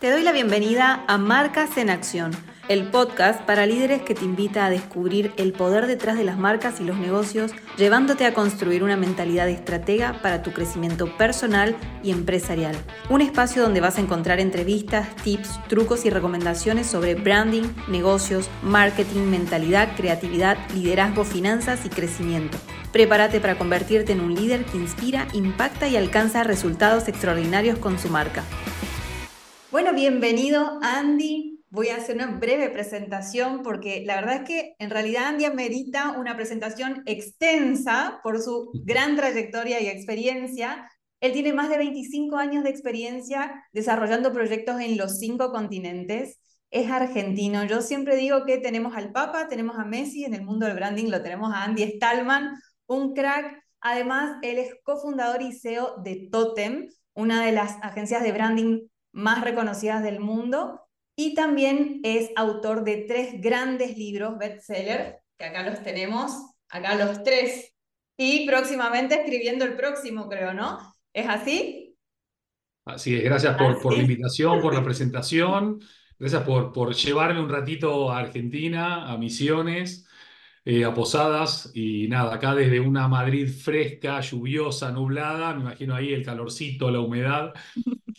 Te doy la bienvenida a Marcas en Acción, el podcast para líderes que te invita a descubrir el poder detrás de las marcas y los negocios, llevándote a construir una mentalidad estratega para tu crecimiento personal y empresarial. Un espacio donde vas a encontrar entrevistas, tips, trucos y recomendaciones sobre branding, negocios, marketing, mentalidad, creatividad, liderazgo, finanzas y crecimiento. Prepárate para convertirte en un líder que inspira, impacta y alcanza resultados extraordinarios con su marca. Bueno, bienvenido Andy. Voy a hacer una breve presentación porque la verdad es que en realidad Andy amerita una presentación extensa por su gran trayectoria y experiencia. Él tiene más de 25 años de experiencia desarrollando proyectos en los cinco continentes. Es argentino. Yo siempre digo que tenemos al Papa, tenemos a Messi, en el mundo del branding lo tenemos a Andy Stallman, un crack. Además, él es cofundador y CEO de Totem, una de las agencias de branding más reconocidas del mundo y también es autor de tres grandes libros bestseller, que acá los tenemos, acá los tres, y próximamente escribiendo el próximo, creo, ¿no? ¿Es así? Así es, gracias por, por la invitación, por la presentación, gracias por, por llevarme un ratito a Argentina, a Misiones. Eh, a Posadas y nada, acá desde una Madrid fresca, lluviosa, nublada, me imagino ahí el calorcito, la humedad,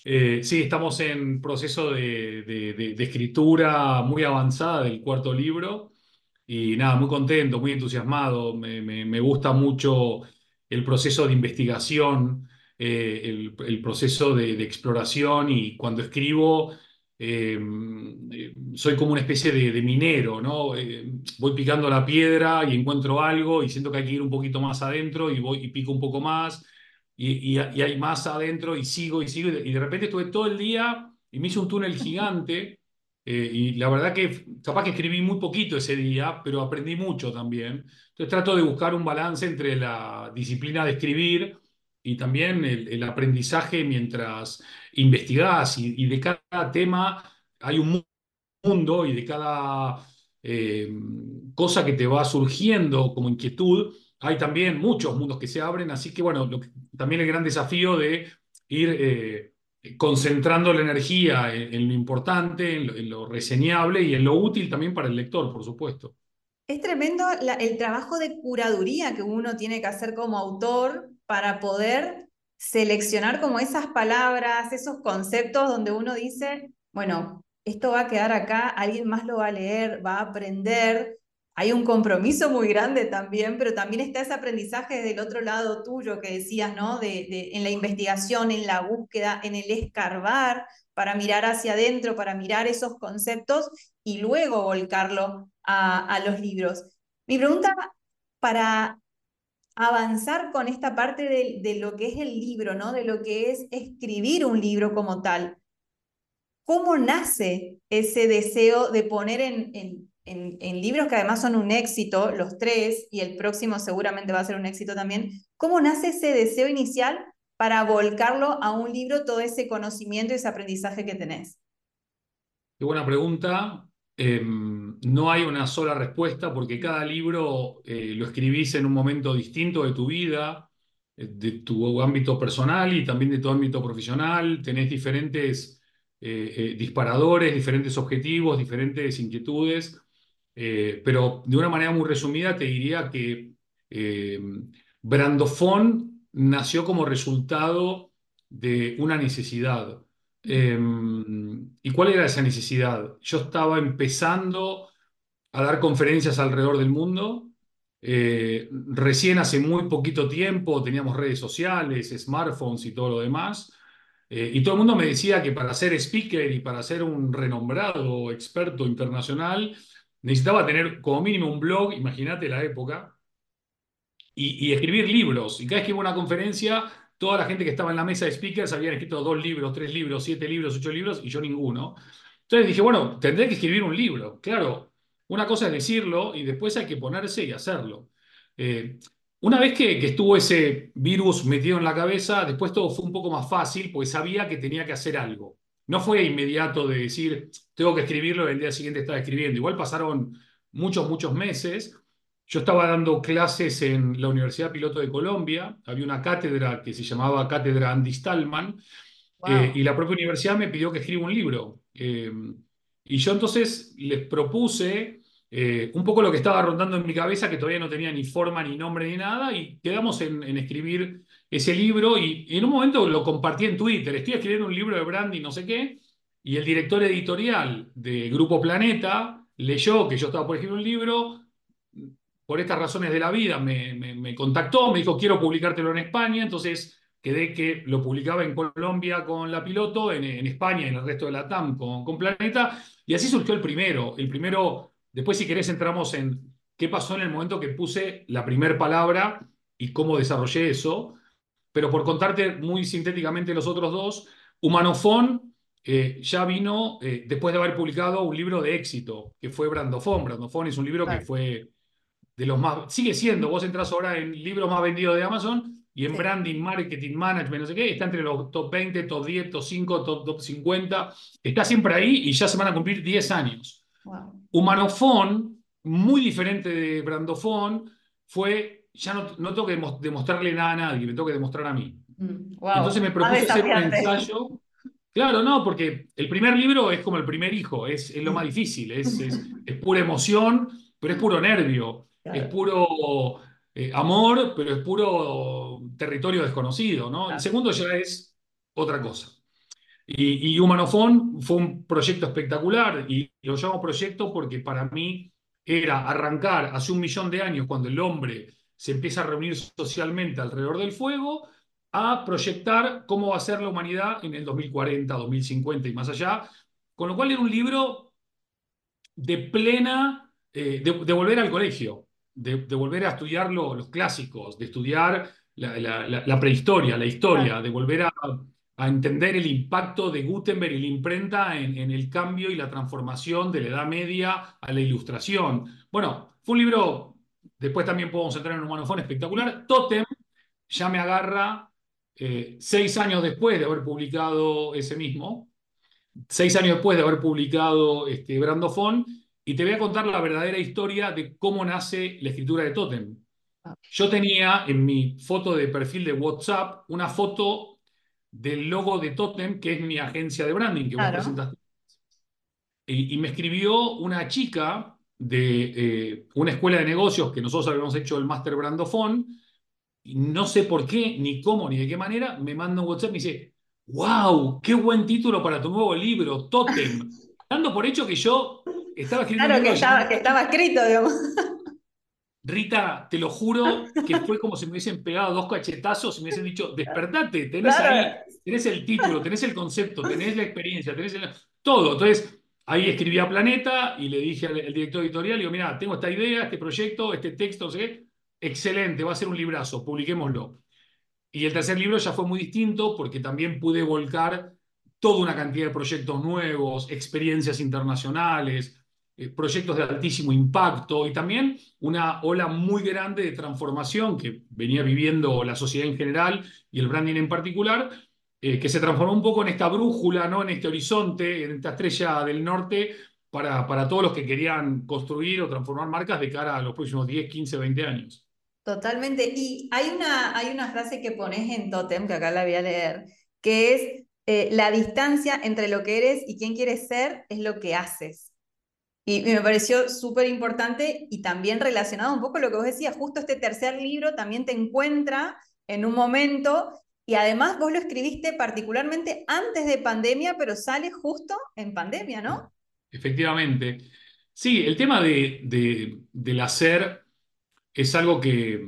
eh, sí, estamos en proceso de, escritura muy avanzada del cuarto libro y nada, muy contento, muy entusiasmado. Me, gusta mucho el proceso de investigación, eh, el, proceso de, exploración y cuando escribo eh, soy como una especie de, minero, ¿no? voy picando la piedra y encuentro algo y siento que hay que ir un poquito más adentro y voy y pico un poco más y, hay más adentro y sigo y sigo y de, repente estuve todo el día y me hice un túnel gigante eh, y la verdad que capaz que escribí muy poquito ese día, pero aprendí mucho también. Entonces trato de buscar un balance entre la disciplina de escribir y también el, aprendizaje mientras investigás y, de cada tema hay un mundo y de cada eh, cosa que te va surgiendo como inquietud hay también muchos mundos que se abren, así que bueno, también el gran desafío de ir eh, concentrando la energía en, lo importante, en lo, reseñable y en lo útil también para el lector, por supuesto. Es tremendo el trabajo de curaduría que uno tiene que hacer como autor para poder seleccionar como esas palabras, esos conceptos donde uno dice, bueno, esto va a quedar acá, alguien más lo va a leer, va a aprender, hay un compromiso muy grande también, pero también está ese aprendizaje del otro lado tuyo que decías, ¿no? De, en la investigación, en la búsqueda, en el escarbar, para mirar hacia adentro, para mirar esos conceptos y luego volcarlo a, los libros. Mi pregunta para avanzar con esta parte de, lo que es el libro, ¿no? De lo que es escribir un libro como tal. ¿Cómo nace ese deseo de poner en en, libros que además son un éxito, los tres, y el próximo seguramente va a ser un éxito también, ¿cómo nace ese deseo inicial para volcarlo a un libro todo ese conocimiento y ese aprendizaje que tenés? Qué buena pregunta. Em, no hay una sola respuesta porque cada libro eh, lo escribís en un momento distinto de tu vida, eh, de tu ámbito personal y también de tu ámbito profesional. Tenés diferentes eh, disparadores, diferentes objetivos, diferentes inquietudes. Eh, pero de una manera muy resumida te diría que eh, Brandofón nació como resultado de una necesidad. Em, ¿Y cuál era esa necesidad? Yo estaba empezando a dar conferencias alrededor del mundo. Eh, recién hace muy poquito tiempo teníamos redes sociales, smartphones y todo lo demás. y todo el mundo me decía que para ser speaker y para ser un renombrado experto internacional, necesitaba tener como mínimo un blog, imagínate la época, y, escribir libros. Y cada vez que iba a una conferencia, toda la gente que estaba en la mesa de speakers habían escrito dos libros, tres libros, siete libros, ocho libros, y yo ninguno. Entonces dije, bueno, tendré que escribir un libro. Claro, una cosa es decirlo y después hay que ponerse y hacerlo. Eh, una vez que, que, estuvo ese virus metido en la cabeza, después todo fue un poco más fácil, pues sabía que tenía que hacer algo. No fue inmediato de decir, tengo que escribirlo y el día siguiente estaba escribiendo. Igual pasaron muchos, muchos meses. Yo estaba dando clases en la Universidad Piloto de Colombia. Había una cátedra que se llamaba Cátedra Andy Stallman. eh, y la propia universidad me pidió que escriba un libro. Eh, y yo entonces les propuse eh, un poco lo que estaba rondando en mi cabeza, que todavía no tenía ni forma, ni nombre, ni nada, y quedamos en, escribir ese libro y, en un momento lo compartí en Twitter. Estoy escribiendo un libro de branding, no sé qué, y el director editorial de Grupo Planeta leyó que yo estaba por escribir un libro, por estas razones de la vida me, contactó, me dijo, quiero publicártelo en España, entonces quedé que lo publicaba en Colombia con La Piloto, en, España y en el resto de la TAM con, con Planeta, y así surgió el primero. El primero, después si querés entramos en qué pasó en el momento que puse la primera palabra y cómo desarrollé eso, pero por contarte muy sintéticamente los otros dos, Humanofón eh, ya vino eh, después de haber publicado un libro de éxito, que fue Brandofón. Brandofón es un libro que fue de los más, sigue siendo, vos entras ahora en libros más vendidos de Amazon, y en branding, marketing, management, no sé qué, está entre los top 20, top 10, top 5, top, 50. Está siempre ahí y ya se van a cumplir 10 años. Wow. Humanofón, muy diferente de Brandofón, fue, ya no, no tengo que demostrarle nada a nadie, me tengo que demostrar a mí. Mm, Entonces me propuse hacer un ensayo. Claro, no, porque el primer libro es como el primer hijo, es, es lo más difícil, es, es, es, pura emoción, pero es puro nervio, es puro eh, amor, pero es puro territorio desconocido, ¿no? El segundo ya es otra cosa. Y, y Humanofón fue un proyecto espectacular y lo llamo proyecto porque para mí era arrancar hace un millón de años cuando el hombre se empieza a reunir socialmente alrededor del fuego a proyectar cómo va a ser la humanidad en el 2040, 2050 y más allá, con lo cual era un libro de plena, eh, de volver al colegio, de, volver a estudiar los clásicos, de estudiar la, prehistoria, la historia, de volver a, entender el impacto de Gutenberg y la imprenta en, el cambio y la transformación de la Edad Media a la Ilustración. Bueno, fue un libro, después también podemos entrar en un manofón espectacular. Totem ya me agarra eh, seis años después de haber publicado ese mismo, seis años después de haber publicado este, Brandofón, y te voy a contar la verdadera historia de cómo nace la escritura de Totem. Yo tenía en mi foto de perfil de WhatsApp una foto del logo de Totem, que es mi agencia de branding que vos presentaste. Y, me escribió una chica de eh, una escuela de negocios que nosotros habíamos hecho el Master Brandofón, y no sé por qué, ni cómo, ni de qué manera, me manda un WhatsApp y me dice, wow, qué buen título para tu nuevo libro, Totem. Dando por hecho que yo estaba Claro, que estaba, que estaba escrito, digamos. Rita, te lo juro que fue como si me hubiesen pegado dos cachetazos y me hubiesen dicho, despertate, tenés ahí, tenés el título, tenés el concepto, tenés la experiencia, tenés todo. Entonces, ahí escribí a Planeta y le dije al, director editorial, digo, mira, tengo esta idea, este proyecto, este texto, no excelente, va a ser un librazo, publiquémoslo. Y el tercer libro ya fue muy distinto porque también pude volcar toda una cantidad de proyectos nuevos, experiencias internacionales, eh, proyectos de altísimo impacto y también una ola muy grande de transformación que venía viviendo la sociedad en general y el branding en particular, eh, que se transformó un poco en esta brújula, ¿no? en este horizonte, en esta estrella del norte para, para todos los que querían construir o transformar marcas de cara a los próximos 10, 15, 20 años. Totalmente. Y hay una, hay una frase que pones en Totem, que acá la voy a leer, que es eh, la distancia entre lo que eres y quién quieres ser es lo que haces. Y, me pareció súper importante y también relacionado un poco a lo que vos decías, justo este tercer libro también te encuentra en un momento y además vos lo escribiste particularmente antes de pandemia, pero sale justo en pandemia, ¿no? Efectivamente. Sí, el tema de, del hacer es algo que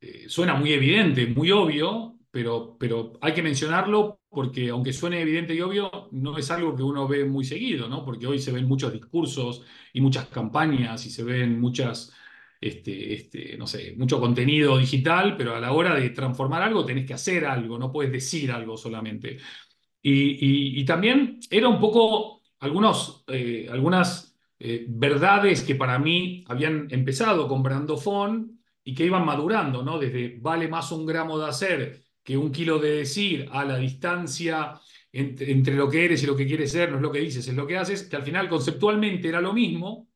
eh, suena muy evidente, muy obvio, pero, pero hay que mencionarlo porque aunque suene evidente y obvio, no es algo que uno ve muy seguido, ¿no? Porque hoy se ven muchos discursos y muchas campañas y se ven muchas, este, este, no sé, mucho contenido digital, pero a la hora de transformar algo tenés que hacer algo, no puedes decir algo solamente. Y, también era un poco algunos, eh, algunas eh, verdades que para mí habían empezado con Brandofón y que iban madurando, ¿no? Desde vale más un gramo de hacer que un kilo de decir a la distancia entre, lo que eres y lo que quieres ser, no es lo que dices, es lo que haces, que al final conceptualmente era lo mismo,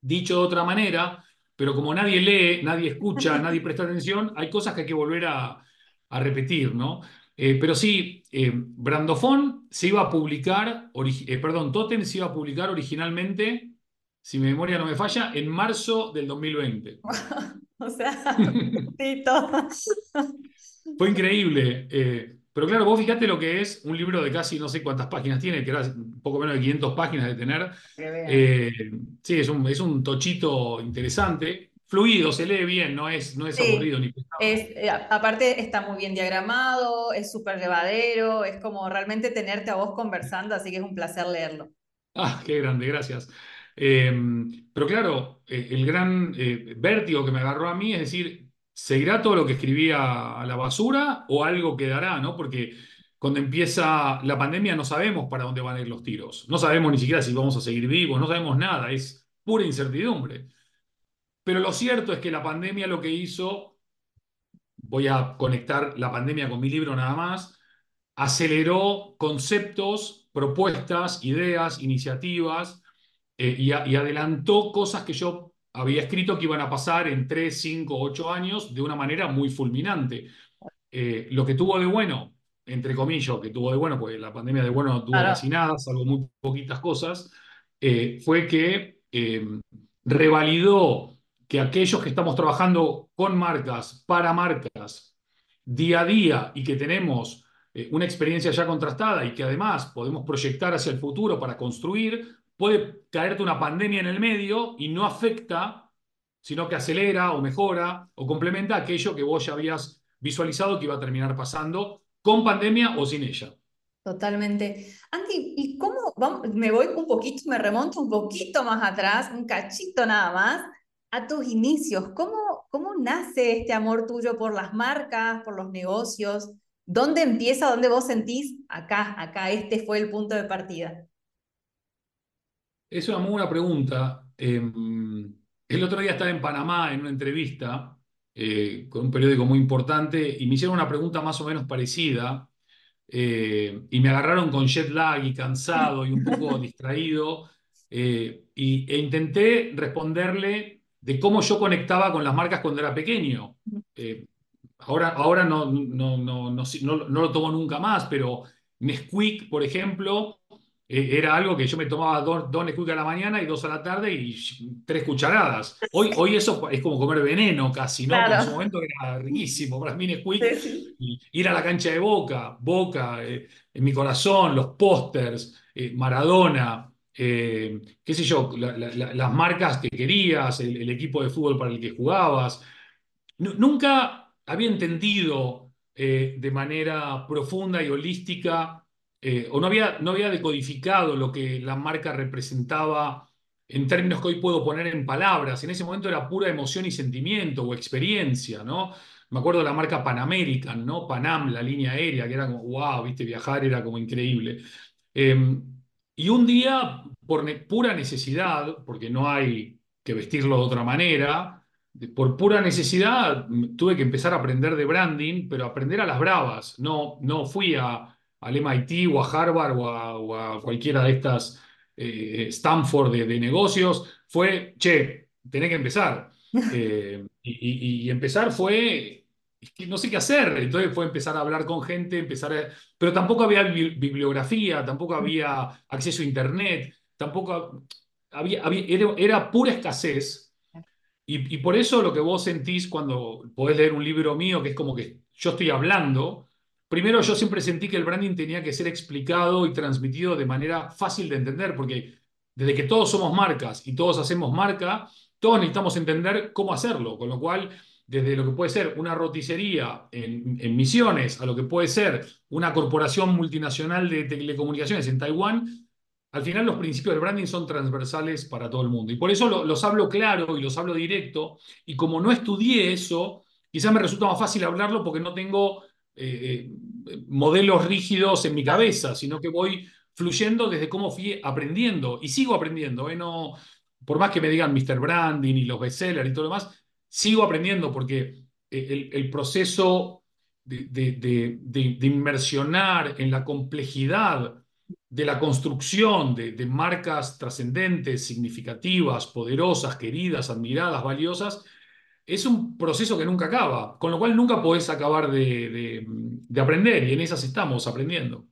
dicho de otra manera, pero como nadie lee, nadie escucha, nadie presta atención, hay cosas que hay que volver a, repetir, ¿no? Eh, pero sí, eh, Brandofón se iba a publicar, eh, perdón, Totem se iba a publicar originalmente, si mi memoria no me falla, en marzo del 2020. o sea. Fue increíble. Pero claro, vos fijate lo que es un libro de casi no sé cuántas páginas tiene, que era un poco menos de 500 páginas de tener. sí, es un, es un tochito interesante fluido, se lee bien, no es, no es aburrido ni pesado. Eh, aparte está muy bien diagramado, es súper llevadero, es como realmente tenerte a vos conversando, así que es un placer leerlo. Ah, qué grande, gracias. Em, pero claro, eh, el gran eh, vértigo que me agarró a mí es decir, ¿seguirá todo lo que escribía a la basura o algo quedará, no? Porque cuando empieza la pandemia no sabemos para dónde van a ir los tiros, no sabemos ni siquiera si vamos a seguir vivos, no sabemos nada, es pura incertidumbre. Pero lo cierto es que la pandemia lo que hizo, voy a conectar la pandemia con mi libro nada más, aceleró conceptos, propuestas, ideas, iniciativas eh, y, adelantó cosas que yo había escrito que iban a pasar en 3, 5, 8 años de una manera muy fulminante. Eh, lo que tuvo de bueno, entre comillas, que tuvo de bueno, porque la pandemia de bueno no tuvo casi nada, salvo muy poquitas cosas, eh, fue que revalidó que aquellos que estamos trabajando con marcas, para marcas, día a día y que tenemos eh, una experiencia ya contrastada y que además podemos proyectar hacia el futuro para construir, puede caerte una pandemia en el medio y no afecta, sino que acelera o mejora o complementa aquello que vos ya habías visualizado que iba a terminar pasando con pandemia o sin ella. Totalmente. Andy, ¿y cómo? me voy un poquito, me remonto un poquito más atrás, un cachito nada más a tus inicios. ¿Cómo, ¿Cómo nace este amor tuyo por las marcas, por los negocios? ¿Dónde empieza, dónde vos sentís, acá, acá, este fue el punto de partida? Es una muy buena pregunta. Em, el otro día estaba en Panamá en una entrevista eh, con un periódico muy importante y me hicieron una pregunta más o menos parecida eh, y me agarraron con jet lag y cansado y un poco distraído eh, y, e intenté responderle de cómo yo conectaba con las marcas cuando era pequeño. Ahora ahora no, no, no, no, no, lo tomo nunca más, pero Nesquik, por ejemplo, era algo que yo me tomaba dos, dos, Nesquik a la mañana y dos a la tarde y tres cucharadas. Hoy, hoy eso es como comer veneno casi, ¿no? en su momento era riquísimo para mí Nesquik. Ir a la cancha de Boca, Boca, eh, en mi corazón, los pósters, Maradona, eh, qué sé yo, las marcas que querías, el, equipo de fútbol para el que jugabas. nunca había entendido eh, de manera profunda y holística, eh, o no había, no había decodificado lo que la marca representaba en términos que hoy puedo poner en palabras. En ese momento era pura emoción y sentimiento o experiencia, ¿no? Me acuerdo de la marca Pan American, ¿no? Panam, la línea aérea, que era como, wow, viste, viajar era como increíble. Em, y un día, por pura necesidad, porque no hay que vestirlo de otra manera, por pura necesidad tuve que empezar a aprender de branding, pero aprender a las bravas. No, no fui a, al MIT o a Harvard o a, cualquiera de estas eh, Stanford de, negocios. Fue, che, tenés que empezar. Eh, y, y, empezar fue no sé qué hacer. Entonces fue empezar a hablar con gente, empezar a... Pero tampoco había bibliografía, tampoco había acceso a Internet, tampoco había, era, pura escasez. Y, por eso lo que vos sentís cuando podés leer un libro mío, que es como que yo estoy hablando, primero yo siempre sentí que el branding tenía que ser explicado y transmitido de manera fácil de entender, porque desde que todos somos marcas y todos hacemos marca, todos necesitamos entender cómo hacerlo, con lo cual desde lo que puede ser una roticería en, Misiones a lo que puede ser una corporación multinacional de telecomunicaciones en Taiwán, al final los principios del branding son transversales para todo el mundo. Y por eso los hablo claro y los hablo directo. Y como no estudié eso, quizás me resulta más fácil hablarlo porque no tengo eh, eh, modelos rígidos en mi cabeza, sino que voy fluyendo desde cómo fui aprendiendo. Y sigo aprendiendo. ¿eh? No, por más que me digan Mr. Branding y los bestsellers y todo lo demás, sigo aprendiendo porque eh, el, proceso de, inmersionar en la complejidad de la construcción de, marcas trascendentes, significativas, poderosas, queridas, admiradas, valiosas, es un proceso que nunca acaba, con lo cual nunca podés acabar de, de aprender y en esas estamos aprendiendo.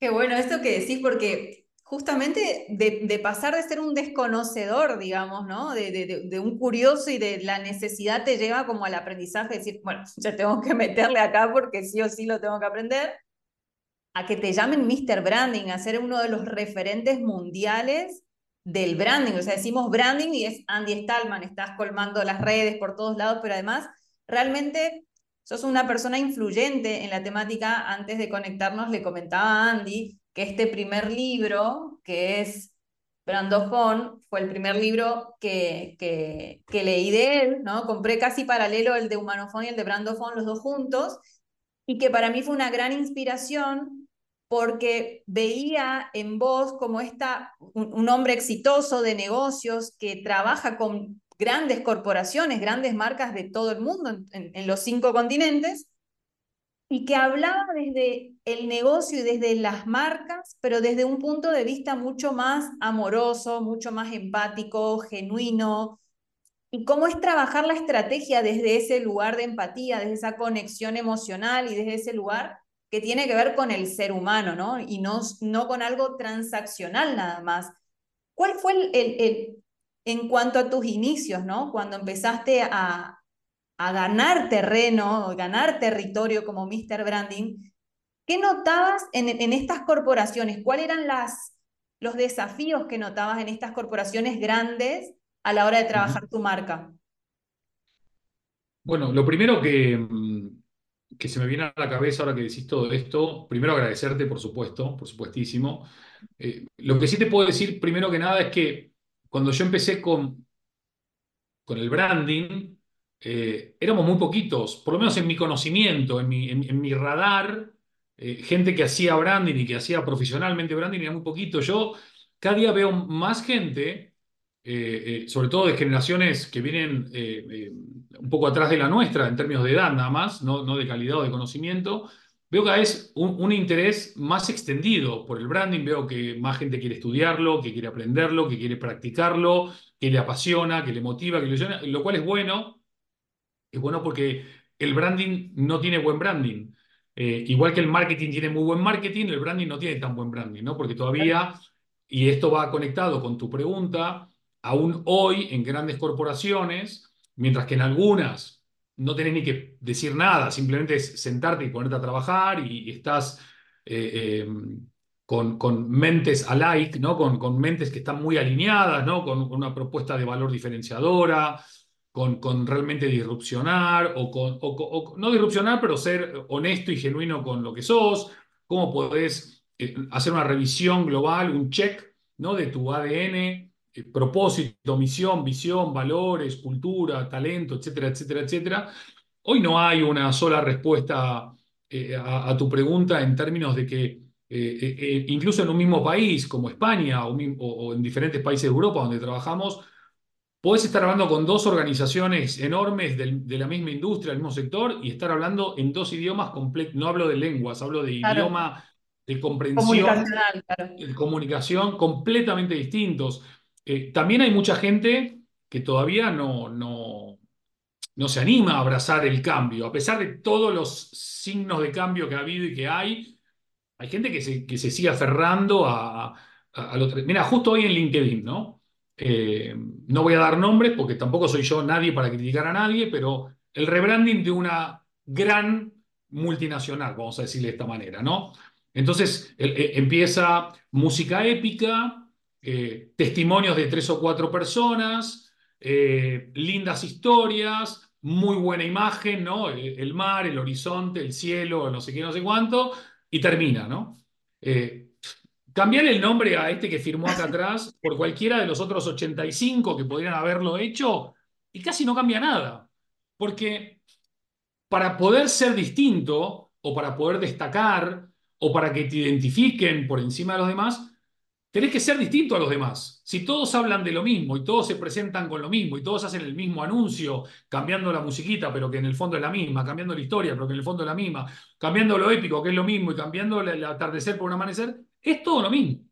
Qué bueno esto que decís, porque justamente de, pasar de ser un desconocedor, digamos, ¿no? De, un curioso y de la necesidad te lleva como al aprendizaje, decir, bueno, ya tengo que meterle acá porque sí o sí lo tengo que aprender, a que te llamen Mr. Branding, a ser uno de los referentes mundiales del branding. O sea, decimos branding y es Andy Stallman, estás colmando las redes por todos lados, pero además realmente sos una persona influyente en la temática. Antes de conectarnos le comentaba a Andy que este primer libro, que es Brandofon, fue el primer libro que, que, que, leí de él, ¿no? Compré casi paralelo el de Humanofon y el de Brandofon, los dos juntos, y que para mí fue una gran inspiración porque veía en vos como esta, un, hombre exitoso de negocios que trabaja con grandes corporaciones, grandes marcas de todo el mundo, en los cinco continentes, y que hablaba desde el negocio y desde las marcas, pero desde un punto de vista mucho más amoroso, mucho más empático, genuino, y cómo es trabajar la estrategia desde ese lugar de empatía, desde esa conexión emocional y desde ese lugar que tiene que ver con el ser humano, ¿no? Y no, no con algo transaccional nada más. ¿Cuál fue el, el en cuanto a tus inicios, ¿no? Cuando empezaste a, a ganar terreno, ganar territorio como Mr. Branding, ¿qué notabas en, en estas corporaciones? ¿Cuáles eran las, los desafíos que notabas en estas corporaciones grandes a la hora de trabajar tu marca? Bueno, lo primero que, mm, que se me viene a la cabeza ahora que decís todo esto, primero agradecerte, por supuesto, por supuestísimo. Eh, lo que sí te puedo decir, primero que nada, es que cuando yo empecé con, con el branding, eh, éramos muy poquitos, por lo menos en mi conocimiento, en mi, en, mi radar, eh, gente que hacía branding y que hacía profesionalmente branding era muy poquito. Yo cada día veo más gente, eh, sobre todo de generaciones que vienen un poco atrás de la nuestra en términos de edad nada más, no, no de calidad o de conocimiento. Veo cada vez un, interés más extendido por el branding, veo que más gente quiere estudiarlo, que quiere aprenderlo, que quiere practicarlo, que le apasiona, que le motiva, que le ilusiona, lo cual es bueno, es bueno porque el branding no tiene buen branding. Eh, igual que el marketing tiene muy buen marketing, el branding no tiene tan buen branding, ¿no? Porque todavía, y esto va conectado con tu pregunta, aún hoy en grandes corporaciones, mientras que en algunas no tenés ni que decir nada, simplemente es sentarte y ponerte a trabajar y, estás eh, em, con, con, mentes alike, ¿no? Con, con, mentes que están muy alineadas, ¿no? Con una propuesta de valor diferenciadora, con, con realmente disrupcionar, o, con, o, no disrupcionar, pero ser honesto y genuino con lo que sos, cómo podés eh, hacer una revisión global, un check ¿no? de tu ADN, eh, propósito, misión, visión, valores, cultura, talento, etcétera, etcétera, etcétera. Hoy no hay una sola respuesta eh, a, tu pregunta en términos de que incluso en un mismo país como España o, o en diferentes países de Europa donde trabajamos, Podés estar hablando con dos organizaciones enormes de la misma industria, del mismo sector, y estar hablando en dos idiomas completos. No hablo de lenguas, hablo de idioma, de comprensión, de comunicación completamente distintos. Eh, también hay mucha gente que todavía no, no, no se anima a abrazar el cambio, a pesar de todos los signos de cambio que ha habido y que hay. Hay gente que se, que se sigue aferrando a, a, a. Mira, justo hoy en LinkedIn, ¿no? Eh, no voy a dar nombres porque tampoco soy yo nadie para criticar a nadie, pero el rebranding de una gran multinacional, vamos a decirle de esta manera, ¿no? Entonces eh, empieza música épica, eh, testimonios de tres o cuatro personas, lindas historias, muy buena imagen, ¿no? El, mar, el horizonte, el cielo, no sé qué, no sé cuánto, y termina, ¿no? Cambiar el nombre a este que firmó acá atrás por cualquiera de los otros 85 que podrían haberlo hecho y casi no cambia nada. Porque para poder ser distinto o para poder destacar o para que te identifiquen por encima de los demás, tenés que ser distinto a los demás. Si todos hablan de lo mismo y todos se presentan con lo mismo y todos hacen el mismo anuncio, cambiando la musiquita, pero que en el fondo es la misma, cambiando la historia, pero que en el fondo es la misma, cambiando lo épico, que es lo mismo, y cambiando el atardecer por un amanecer, es todo lo mismo.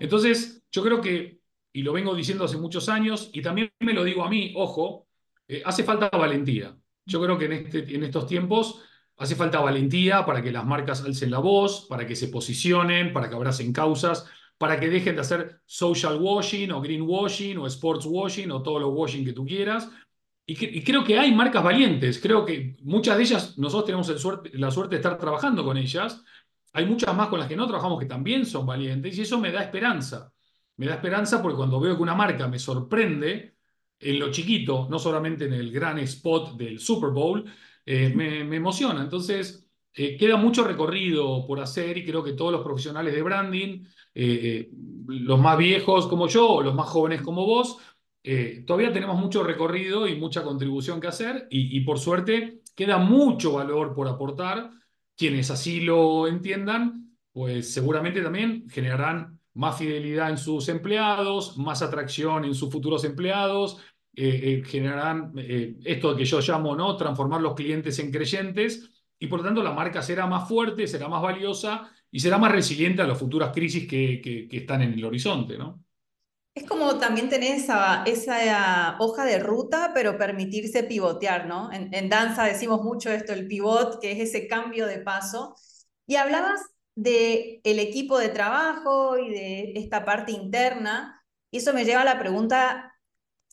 Entonces, yo creo que, y lo vengo diciendo hace muchos años, y también me lo digo a mí, ojo, eh, hace falta valentía. Yo creo que en, este, en estos tiempos hace falta valentía para que las marcas alcen la voz, para que se posicionen, para que abracen causas, para que dejen de hacer social washing o green washing o sports washing o todo lo washing que tú quieras. Y, creo que hay marcas valientes, creo que muchas de ellas, nosotros tenemos la suerte de estar trabajando con ellas, hay muchas más con las que no trabajamos que también son valientes y eso me da esperanza. Me da esperanza porque cuando veo que una marca me sorprende en lo chiquito, no solamente en el gran spot del Super Bowl, eh, me, emociona. Entonces, eh, queda mucho recorrido por hacer y creo que todos los profesionales de branding, eh, los más viejos como yo los más jóvenes como vos, todavía tenemos mucho recorrido y mucha contribución que hacer y, por suerte queda mucho valor por aportar. Quienes así lo entiendan, pues seguramente también generarán más fidelidad en sus empleados, más atracción en sus futuros empleados, eh, eh, generarán eh, esto que yo llamo ¿no? transformar los clientes en creyentes y por lo tanto la marca será más fuerte, será más valiosa y será más resiliente a las futuras crisis que, que, están en el horizonte. ¿no? Es como también tener esa, esa hoja de ruta, pero permitirse pivotear, ¿no? En, en danza decimos mucho esto, el pivot, que es ese cambio de paso. Y hablabas del el equipo de trabajo y de esta parte interna. Y eso me lleva a la pregunta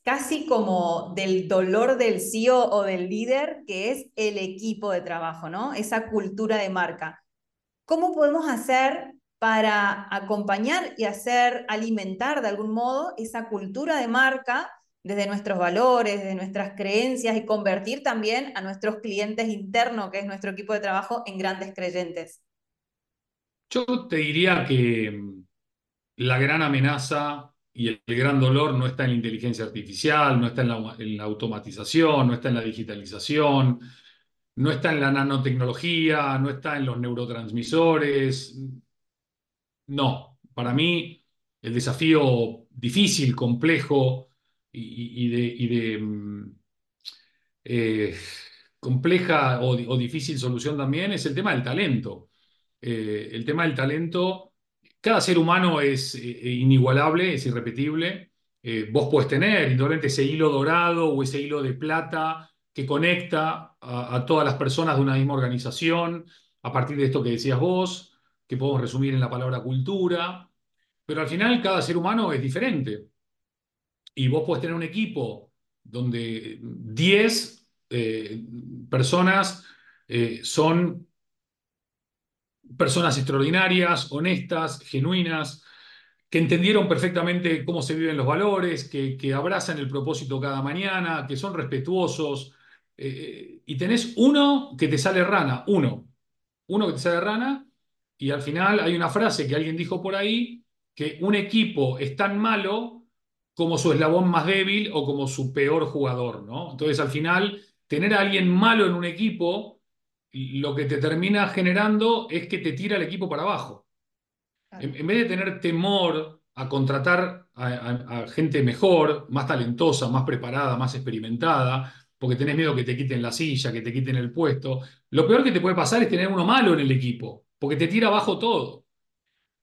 casi como del dolor del CEO o del líder, que es el equipo de trabajo, ¿no? Esa cultura de marca. ¿Cómo podemos hacer para acompañar y hacer alimentar de algún modo esa cultura de marca desde nuestros valores, desde nuestras creencias y convertir también a nuestros clientes internos, que es nuestro equipo de trabajo, en grandes creyentes? Yo te diría que mm, la gran amenaza y el, gran dolor no está en la inteligencia artificial, no está en la, automatización, no está en la digitalización, no está en la nanotecnología, no está en los neurotransmisores. No, para mí el desafío difícil, complejo y, de, mm, eh, compleja o, difícil solución también es el tema del talento. Eh, el tema del talento, cada ser humano es eh, eh, inigualable, es irrepetible. vos podés tener indudablemente ese hilo dorado o ese hilo de plata que conecta a, todas las personas de una misma organización, a partir de esto que decías vos, que podemos resumir en la palabra cultura, pero al final cada ser humano es diferente. Y vos podés tener un equipo donde 10 personas son personas extraordinarias, honestas, genuinas, que entendieron perfectamente cómo se viven los valores, que, que abrazan el propósito cada mañana, que son respetuosos. Eh, y tenés uno que te sale rana, uno, uno que te sale rana, y al final hay una frase que alguien dijo por ahí, que un equipo es tan malo como su eslabón más débil o como su peor jugador, ¿no? Entonces al final, tener a alguien malo en un equipo lo que te termina generando es que te tira el equipo para abajo. En, vez de tener temor a contratar a, gente mejor, más talentosa, más preparada, más experimentada, porque tenés miedo que te quiten la silla, que te quiten el puesto, lo peor que te puede pasar es tener uno malo en el equipo, porque te tira abajo todo.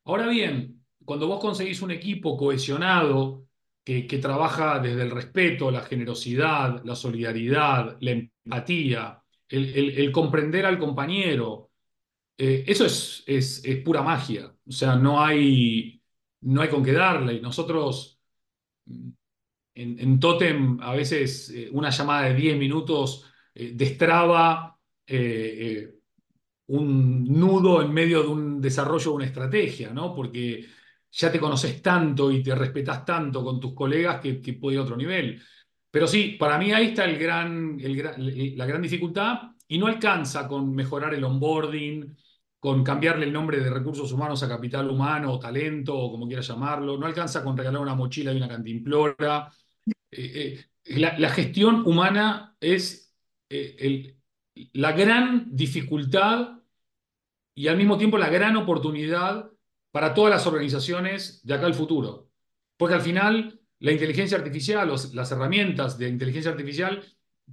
Ahora bien, cuando vos conseguís un equipo cohesionado, que, que trabaja desde el respeto, la generosidad, la solidaridad, la empatía, el, comprender al compañero, eh, eso es, es, pura magia. O sea, no hay, no hay con qué darle. Y nosotros mm, en, Totem a veces eh, una llamada de 10 minutos eh, destraba un nudo en medio de un desarrollo de una estrategia, ¿no? Porque ya te conoces tanto y te respetas tanto con tus colegas que, que puede ir a otro nivel. Pero sí, para mí ahí está el gran, la gran dificultad y no alcanza con mejorar el onboarding, con cambiarle el nombre de recursos humanos a capital humano o talento o como quieras llamarlo, no alcanza con regalar una mochila y una cantimplora. Eh, eh, la, gestión humana es eh, la gran dificultad y al mismo tiempo la gran oportunidad para todas las organizaciones de acá al futuro. Porque al final la inteligencia artificial, las herramientas de inteligencia artificial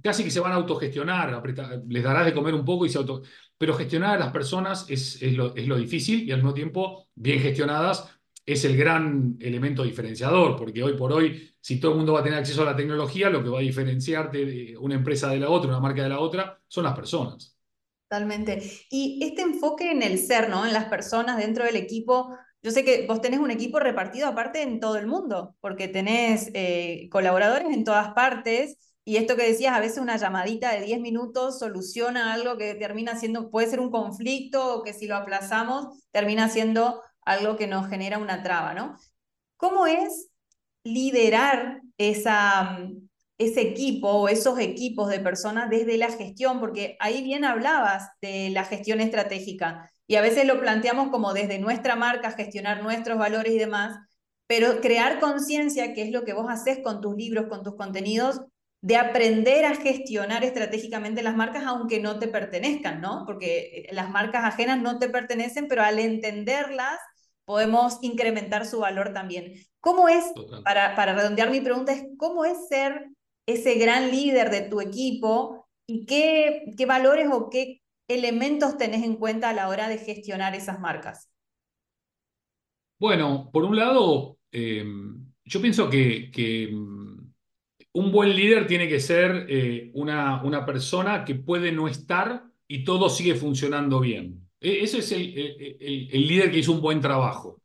casi que se van a autogestionar, les darás de comer un poco y se. Pero gestionar a las personas es, es, lo, es lo difícil y al mismo tiempo, bien gestionadas, es el gran elemento diferenciador, porque hoy por hoy, si todo el mundo va a tener acceso a la tecnología, lo que va a diferenciarte de una empresa de la otra, una marca de la otra, son las personas. Totalmente. Y este enfoque en el ser, ¿no? En las personas dentro del equipo. Yo sé que vos tenés un equipo repartido aparte en todo el mundo, porque tenés eh, colaboradores en todas partes. Y esto que decías, a veces una llamadita de 10 minutos soluciona algo que termina siendo, puede ser un conflicto o que si lo aplazamos termina siendo algo que nos genera una traba, ¿no? ¿Cómo es liderar esa, ese equipo o esos equipos de personas desde la gestión, porque ahí bien hablabas de la gestión estratégica y a veces lo planteamos como desde nuestra marca, gestionar nuestros valores y demás, pero crear conciencia, que es lo que vos haces con tus libros, con tus contenidos, de aprender a gestionar estratégicamente las marcas aunque no te pertenezcan, ¿no? Porque eh, las marcas ajenas no te pertenecen, pero al entenderlas podemos incrementar su valor también. ¿Cómo es, para, para redondear mi pregunta, es cómo es ser ese gran líder de tu equipo y qué, qué valores o qué elementos tenés en cuenta a la hora de gestionar esas marcas? Bueno, por un lado, em, yo pienso que, em, un buen líder tiene que ser eh, una, una, persona que puede no estar y todo sigue funcionando bien. E, ese es el, el, líder que hizo un buen trabajo.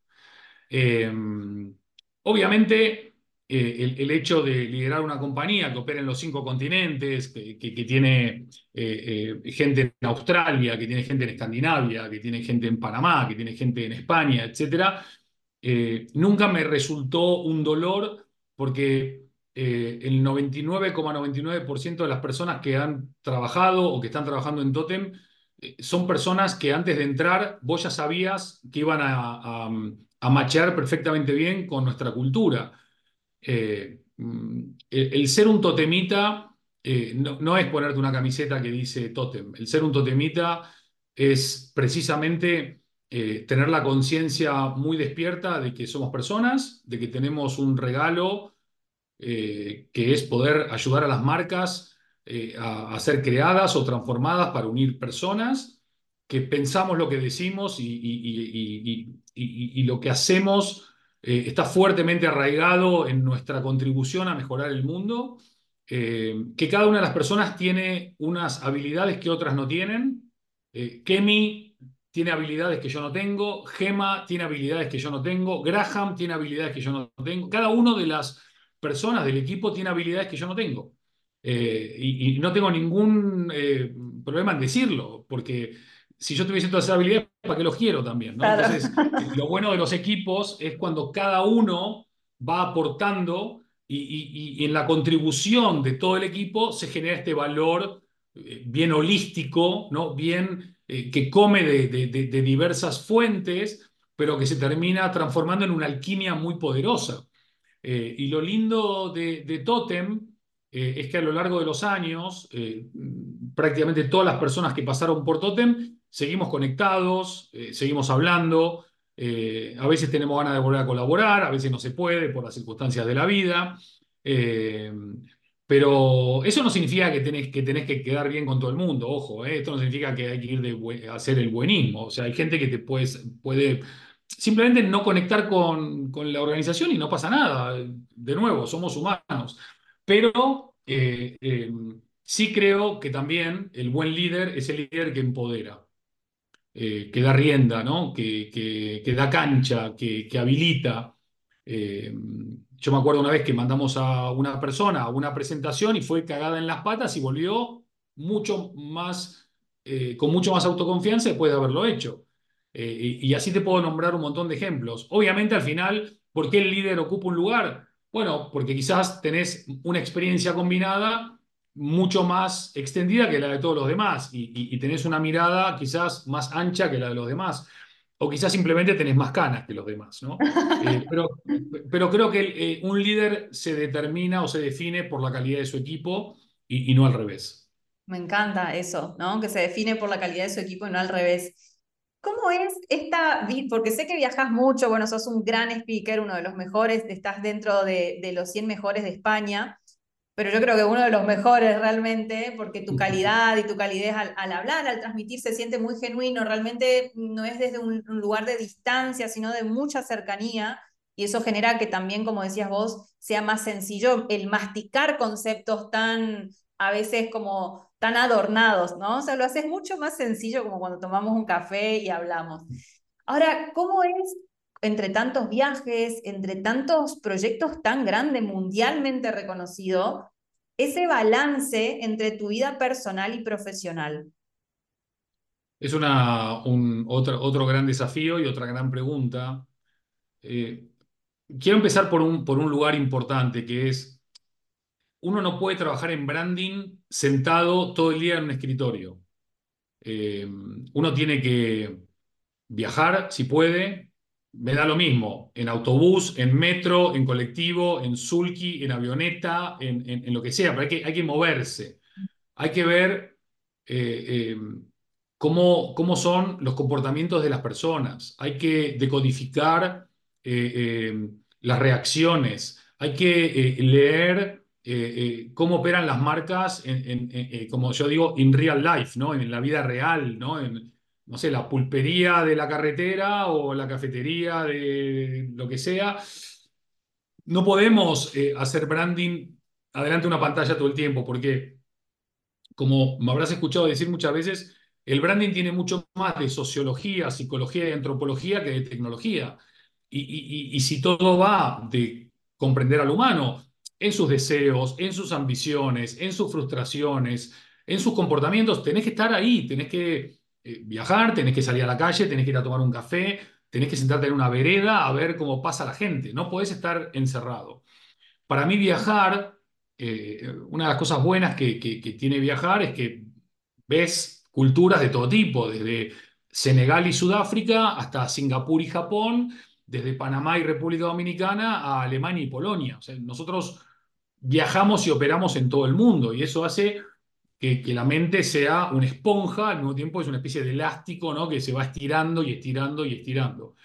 Em, obviamente, eh, el, hecho de liderar una compañía que opera en los cinco continentes, que, tiene eh, eh, gente en Australia, que tiene gente en Escandinavia, que tiene gente en Panamá, que tiene gente en España, etc., nunca me resultó un dolor porque el 99,99% de las personas que han trabajado o que están trabajando en Totem son personas que antes de entrar vos ya sabías que iban a, a, a machear perfectamente bien con nuestra cultura. Eh, mm, el, ser un totemita eh, no, es ponerte una camiseta que dice totem. El ser un totemita es precisamente eh, tener la conciencia muy despierta de que somos personas, de que tenemos un regalo que es poder ayudar a las marcas a, ser creadas o transformadas para unir personas, que pensamos lo que decimos y, y lo que hacemos eh, está fuertemente arraigado en nuestra contribución a mejorar el mundo, eh, que cada una de las personas tiene unas habilidades que otras no tienen. Eh, Kemi tiene habilidades que yo no tengo, Gema tiene habilidades que yo no tengo, Graham tiene habilidades que yo no tengo. Cada una de las personas del equipo tiene habilidades que yo no tengo. y, no tengo ningún problema en decirlo, porque si yo tuviese todas esas habilidades, ¿para qué los quiero también? Entonces, lo bueno de los equipos es cuando cada uno va aportando y, en la contribución de todo el equipo se genera este valor eh, bien holístico, ¿no? bien eh, que come de, diversas fuentes, pero que se termina transformando en una alquimia muy poderosa. Eh, y lo lindo de, Totem es que a lo largo de los años, prácticamente todas las personas que pasaron por Totem seguimos conectados, eh, seguimos hablando, eh, a veces tenemos ganas de volver a colaborar, a veces no se puede por las circunstancias de la vida, eh, pero eso no significa que tenés, que tenés que quedar bien con todo el mundo, ojo, esto no significa que hay que ir de, hacer el buenismo, o sea, hay gente que te puede, simplemente no conectar con, con, la organización y no pasa nada, de nuevo, somos humanos, pero... Sí creo que también el buen líder es el líder que empodera. Eh, que da rienda, ¿no? que, que, da cancha, que, habilita. Eh, yo me acuerdo una vez que mandamos a una persona a una presentación y fue cagada en las patas y volvió mucho más, eh, con mucho más autoconfianza después de haberlo hecho. Y, y, así te puedo nombrar un montón de ejemplos. Obviamente al final, ¿por qué el líder ocupa un lugar? Bueno, porque quizás tenés una experiencia combinada mucho más extendida que la de todos los demás y, tenés una mirada quizás más ancha que la de los demás. O quizás simplemente tenés más canas que los demás, ¿no? Eh, pero, pero, creo que eh, un líder se determina o se define por la calidad de su equipo y, no al revés. Me encanta eso, ¿no? Que se define por la calidad de su equipo y no al revés. ¿Cómo es esta, porque sé que viajas mucho, bueno, sos un gran speaker, uno de los mejores, estás dentro de, de los 100 mejores de España. Pero yo creo que uno de los mejores realmente, porque tu calidad y tu calidez al, al hablar, al transmitir, se siente muy genuino, realmente no es desde un, un lugar de distancia, sino de mucha cercanía, y eso genera que también, como decías vos, sea más sencillo el masticar conceptos tan, a veces como tan adornados, ¿no? O sea, lo haces mucho más sencillo como cuando tomamos un café y hablamos. Ahora, ¿cómo es entre tantos viajes, entre tantos proyectos tan grandes, mundialmente reconocido, ese balance entre tu vida personal y profesional? Es una, un, otro, otro gran desafío y otra gran pregunta. Eh, quiero empezar por un, por un lugar importante, que es, uno no puede trabajar en branding sentado todo el día en un escritorio. Eh, uno tiene que viajar, si puede, me da lo mismo, en autobús, en metro, en colectivo, en sulky, en avioneta, en, en, lo que sea, pero hay que, hay que moverse. Hay que ver eh, eh, cómo, cómo son los comportamientos de las personas. Hay que decodificar eh, las reacciones. Hay que leer cómo operan las marcas, en, en, como yo digo, in real life, ¿no? en la vida real, ¿no? En, no sé, la pulpería de la carretera o la cafetería de lo que sea. No podemos eh, hacer branding adelante de una pantalla todo el tiempo, porque, como me habrás escuchado decir muchas veces, el branding tiene mucho más de sociología, psicología y antropología que de tecnología. Y, y, y si todo va de comprender al humano en sus deseos, en sus ambiciones, en sus frustraciones, en sus comportamientos, tenés que estar ahí, tenés que eh, viajar, tenés que salir a la calle, tenés que ir a tomar un café, tenés que sentarte en una vereda a ver cómo pasa la gente, no podés estar encerrado. Para mí viajar, eh, una de las cosas buenas que, que, tiene viajar es que ves culturas de todo tipo, desde Senegal y Sudáfrica hasta Singapur y Japón, desde Panamá y República Dominicana a Alemania y Polonia. O sea, nosotros viajamos y operamos en todo el mundo y eso hace que, la mente sea una esponja, al mismo tiempo es una especie de elástico, ¿no? Que se va estirando y estirando y estirando.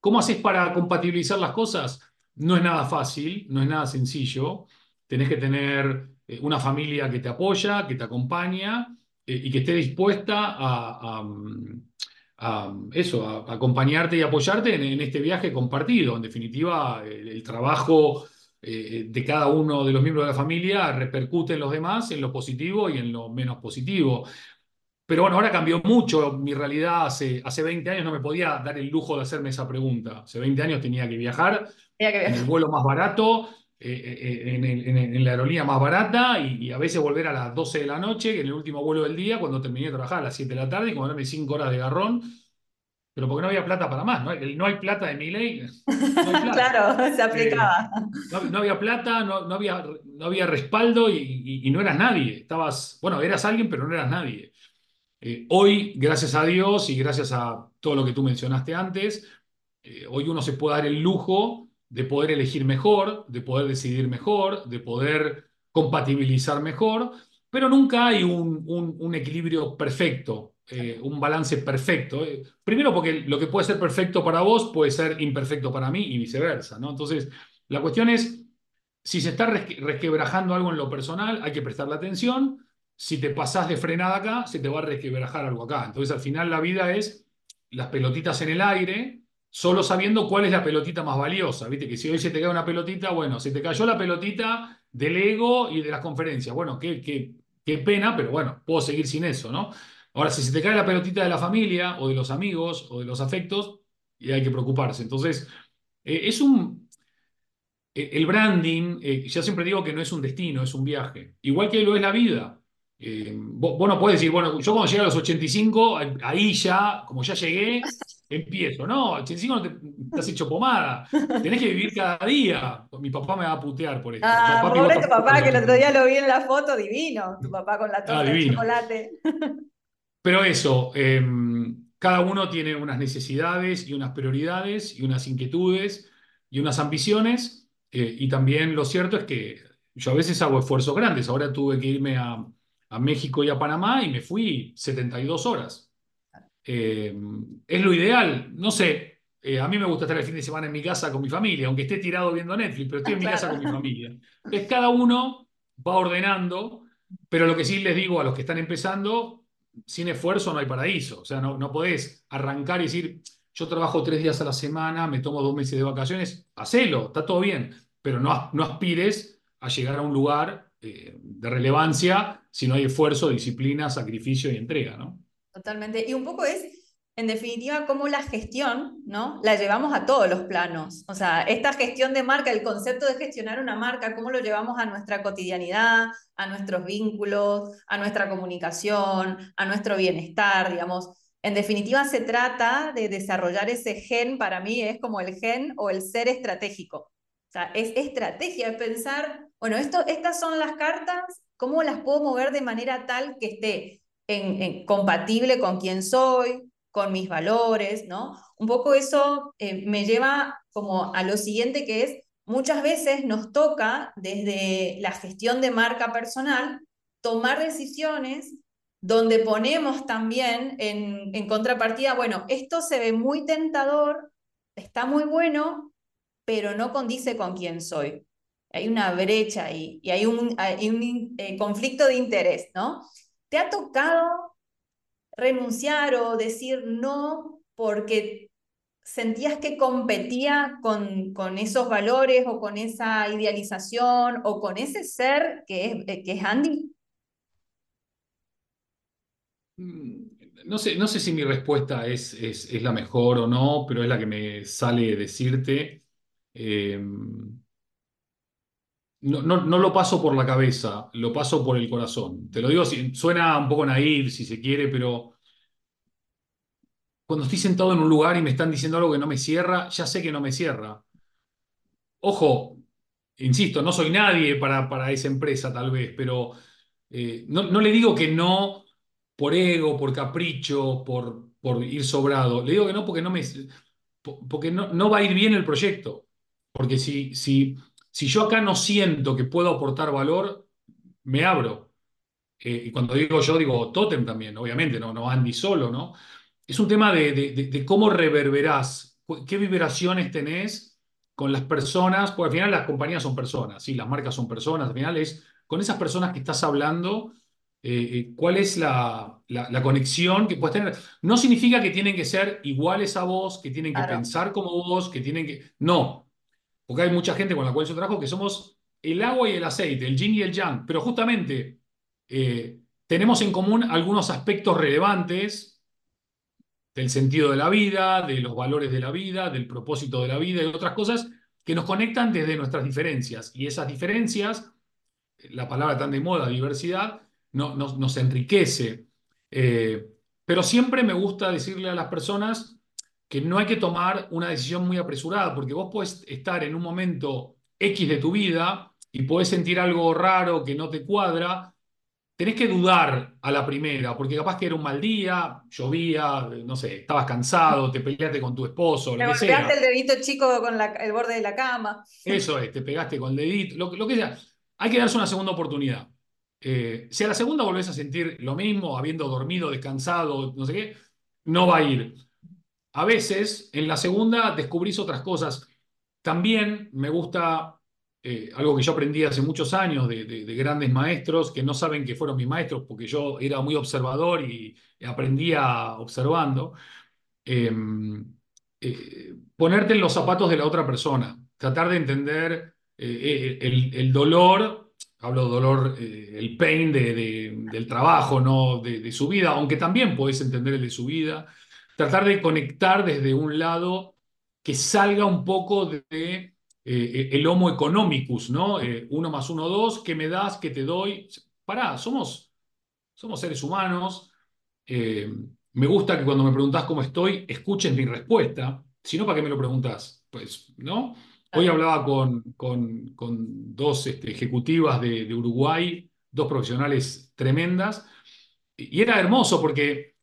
¿Cómo haces para compatibilizar las cosas? No es nada fácil, no es nada sencillo. Tenés que tener eh, una familia que te apoya, que te acompaña eh, y que esté dispuesta a, eso, a, acompañarte y apoyarte en, este viaje compartido. En definitiva, el trabajo eh, de cada uno de los miembros de la familia repercute en los demás, en lo positivo y en lo menos positivo. Pero bueno, ahora cambió mucho mi realidad. Hace, hace 20 años no me podía dar el lujo de hacerme esa pregunta. Hace 20 años tenía que viajar tenía que viajar. en el vuelo más barato, eh, eh, en, el, en, en, la aerolínea más barata y, y, a veces volver a las 12 de la noche, en el último vuelo del día, cuando terminé de trabajar a las 7 de la tarde y comerme 5 horas de garrón pero porque no había plata para más, no hay, no hay plata de mi ley. No claro, se aplicaba. Eh, no, no, había plata, no, no, había, no había respaldo y, y, y, no eras nadie. Estabas, bueno, eras alguien, pero no eras nadie. Eh, hoy, gracias a Dios y gracias a todo lo que tú mencionaste antes, eh, hoy uno se puede dar el lujo de poder elegir mejor, de poder decidir mejor, de poder compatibilizar mejor, pero nunca hay un, un, un equilibrio perfecto eh, un balance perfecto. Eh, primero porque lo que puede ser perfecto para vos puede ser imperfecto para mí y viceversa, ¿no? Entonces, la cuestión es, si se está resquebrajando algo en lo personal, hay que prestarle atención. Si te pasás de frenada acá, se te va a resquebrajar algo acá. Entonces, al final la vida es las pelotitas en el aire, solo sabiendo cuál es la pelotita más valiosa. Viste que si hoy se te cae una pelotita, bueno, se te cayó la pelotita del ego y de las conferencias. Bueno, qué, qué, qué pena, pero bueno, puedo seguir sin eso, ¿no? Ahora, si se te cae la pelotita de la familia o de los amigos o de los afectos, y hay que preocuparse. Entonces, eh, es un... Eh, el branding, eh, ya siempre digo que no es un destino, es un viaje. Igual que lo es la vida. Eh, vos, vos, no podés decir, bueno, yo cuando llegué a los 85, ahí ya, como ya llegué, empiezo. No, 85 no te, te has hecho pomada. Tenés que vivir cada día. Mi papá me va a putear por esto. Ah, pobre tu papá, que el otro día lo vi en la foto, divino. Tu papá con la torta ah, de chocolate. Pero eso, eh, cada uno tiene unas necesidades y unas prioridades y unas inquietudes y unas ambiciones. Eh, y también lo cierto es que yo a veces hago esfuerzos grandes. Ahora tuve que irme a, a México y a Panamá y me fui 72 horas. Eh, es lo ideal, no sé. Eh, a mí me gusta estar el fin de semana en mi casa con mi familia, aunque esté tirado viendo Netflix, pero estoy en mi casa con mi familia. Entonces, cada uno va ordenando, pero lo que sí les digo a los que están empezando, sin esfuerzo no hay paraíso. O sea, no, no podés arrancar y decir, yo trabajo tres días a la semana, me tomo dos meses de vacaciones, hacelo, está todo bien, pero no, no aspires a llegar a un lugar eh, de relevancia si no hay esfuerzo, disciplina, sacrificio y entrega, ¿no? Totalmente. Y un poco es en definitiva, cómo la gestión, ¿no? La llevamos a todos los planos. O sea, esta gestión de marca, el concepto de gestionar una marca, cómo lo llevamos a nuestra cotidianidad, a nuestros vínculos, a nuestra comunicación, a nuestro bienestar, digamos. En definitiva, se trata de desarrollar ese gen, para mí es como el gen o el ser estratégico. O sea, es estrategia, es pensar, bueno, esto, estas son las cartas, ¿cómo las puedo mover de manera tal que esté en, compatible con quién soy, con mis valores, ¿no? Un poco eso eh, me lleva como a lo siguiente que es, muchas veces nos toca desde la gestión de marca personal tomar decisiones donde ponemos también en, en contrapartida, bueno, esto se ve muy tentador, está muy bueno, pero no condice con quién soy. Hay una brecha ahí y hay un, hay un eh, conflicto de interés, ¿no? ¿Te ha tocado renunciar o decir no porque sentías que competía con, con esos valores o con esa idealización o con ese ser que es, eh, que es Andy? Mm, no sé, no sé si mi respuesta es, es, la mejor o no, pero es la que me sale decirte. Em, no, no, no, lo paso por la cabeza, lo paso por el corazón. Te lo digo, suena un poco naif si se quiere, pero cuando estoy sentado en un lugar y me están diciendo algo que no me cierra, ya sé que no me cierra. Ojo, insisto, no soy nadie para, para esa empresa tal vez, pero eh, no, no, le digo que no por ego, por capricho, por, por ir sobrado. Le digo que no porque no me porque no, no va a ir bien el proyecto. Porque si, si, si yo acá no siento que puedo aportar valor, me abro. Eh, y cuando digo yo, digo Totem también, obviamente, no, no Andy solo, ¿no? Es un tema de, cómo reverberás, qué vibraciones tenés con las personas, porque al final las compañías son personas, sí, las marcas son personas, al final es con esas personas que estás hablando, eh, eh, cuál es la, conexión que puedes tener. No significa que tienen que ser iguales a vos, que tienen que pensar como vos, que tienen que... No, porque hay mucha gente con la cual yo trabajo que somos el agua y el aceite, el yin y el yang, pero justamente eh, tenemos en común algunos aspectos relevantes del sentido de la vida, de los valores de la vida, del propósito de la vida y otras cosas que nos conectan desde nuestras diferencias. Y esas diferencias, la palabra tan de moda, diversidad, no, nos, enriquece. Eh, pero siempre me gusta decirle a las personas que no hay que tomar una decisión muy apresurada, porque vos puedes estar en un momento X de tu vida y puedes sentir algo raro que no te cuadra, tenés que dudar a la primera, porque capaz que era un mal día, llovía, no sé, estabas cansado, te peleaste con tu esposo, lo que sea. pegaste el dedito chico con el borde de la cama. Eso es, te pegaste con el dedito, lo, que sea. Hay que darse una segunda oportunidad. Eh, si a la segunda volvés a sentir lo mismo, habiendo dormido, descansado, no sé qué, no va a ir. A veces, en la segunda, descubrís otras cosas. También me gusta eh, algo que yo aprendí hace muchos años de, grandes maestros que no saben que fueron mis maestros porque yo era muy observador y aprendía observando, em, eh, ponerte en los zapatos de la otra persona, tratar de entender eh, el, dolor, hablo de dolor, el pain del trabajo, no de, su vida, aunque también podés entender el de su vida, tratar de conectar desde un lado que salga un poco de eh, el homo economicus, ¿no? Eh, uno más uno, dos, ¿qué me das? ¿Qué te doy? Pará, somos, somos seres humanos. Eh, me gusta que cuando me preguntas cómo estoy, escuches mi respuesta. Si no, ¿para qué me lo preguntas? Pues, ¿no? Hoy hablaba con, con, con dos este, ejecutivas de, de, Uruguay, dos profesionales tremendas, y era hermoso porque,